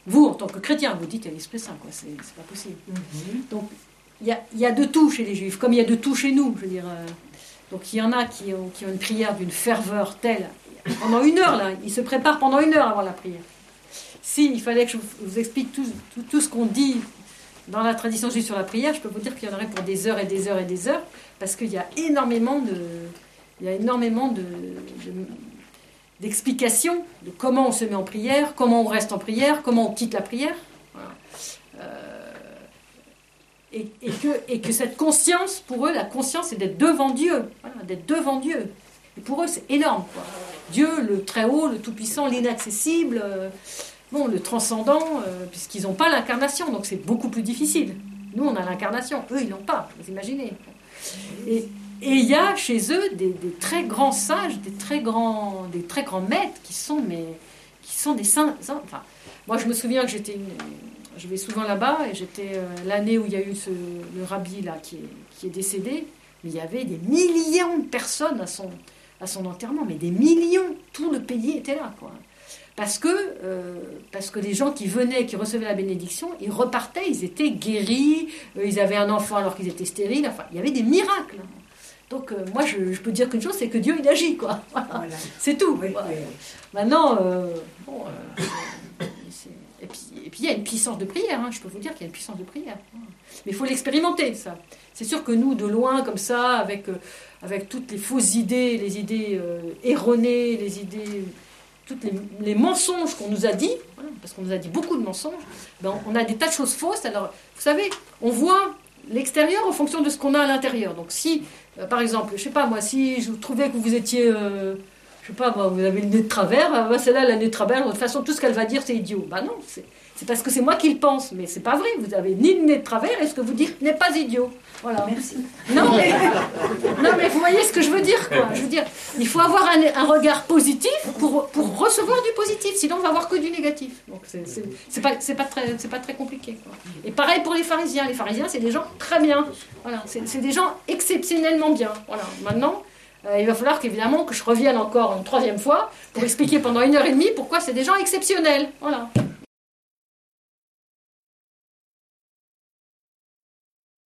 Vous, en tant que chrétien, vous dites, il y a l'Esprit Saint. Quoi. C'est, c'est pas possible. Mhm. Donc, il y a, y a de tout chez les juifs, comme il y a de tout chez nous. Je veux dire, euh, donc, il y en a qui ont, qui ont une prière d'une ferveur telle. Pendant une heure, là, ils se préparent pendant une heure avant la prière. Si il fallait que je vous, vous explique tout, tout, tout ce qu'on dit dans la tradition juive sur la prière, je peux vous dire qu'il y en aurait pour des heures et des heures et des heures, parce qu'il y a énormément de, il y a énormément de, de- d'explications de comment on se met en prière, comment on reste en prière, comment on quitte la prière. Euh, et, que, et que cette conscience, pour eux, la conscience, c'est d'être devant Dieu. D'être devant Dieu. Et pour eux, c'est énorme. quoi. Dieu, le très haut, le tout-puissant, l'inaccessible, euh, bon, le transcendant, euh, puisqu'ils n'ont pas l'incarnation, donc c'est beaucoup plus difficile. Nous, on a l'incarnation, eux, ils n'ont pas, vous imaginez. Et il y a chez eux des, très grands sages, des très grands, des très grands maîtres qui sont, mais, qui sont des saints. Enfin, moi, je me souviens que j'étais, je vais souvent là-bas et j'étais euh, l'année où il y a eu ce, le rabbi là qui est, qui est décédé, mais il y avait des millions de personnes à son, à son enterrement, mais des millions, tout le pays était là, quoi. Parce que, euh, parce que les gens qui venaient, qui recevaient la bénédiction, ils repartaient, ils étaient guéris, euh, ils avaient un enfant alors qu'ils étaient stériles, enfin, il y avait des miracles. Donc, euh, moi, je, je peux dire qu'une chose, c'est que Dieu, il agit, quoi. Voilà. C'est tout. Oui, Voilà. oui. Maintenant, bon, et puis et puis il y a une puissance de prière, hein, je peux vous dire qu'il y a une puissance de prière. Mais il faut l'expérimenter, ça. C'est sûr que nous, de loin, comme ça, avec, avec toutes les fausses idées, les idées erronées, les idées, toutes les, mensonges qu'on nous a dit, parce qu'on nous a dit beaucoup de mensonges, ben, on a des tas de choses fausses. Alors, vous savez, on voit l'extérieur en fonction de ce qu'on a à l'intérieur. Donc, si, euh, par exemple, je sais pas moi, si je trouvais que vous étiez. euh, je sais pas, moi, vous avez le nez de travers, bah, celle-là, elle a le nez de travers, de toute façon, tout ce qu'elle va dire, c'est idiot. Bah non, c'est c'est parce que c'est moi qui le pense, mais c'est pas vrai, vous avez ni le nez de travers, et ce que vous dites n'est pas idiot. Voilà. Merci. Non mais, non, mais vous voyez ce que je veux dire, quoi. Je veux dire, il faut avoir un, un regard positif pour, pour recevoir du positif, sinon on va avoir que du négatif. Donc c'est- pas, pas, très- pas très compliqué. quoi. Et pareil pour les pharisiens. Les pharisiens, c'est des gens très bien. Voilà, c'est c'est des gens exceptionnellement bien. Voilà. Maintenant, euh, il va falloir qu'évidemment que je revienne encore une troisième fois pour expliquer pendant une heure et demie pourquoi c'est des gens exceptionnels. Voilà.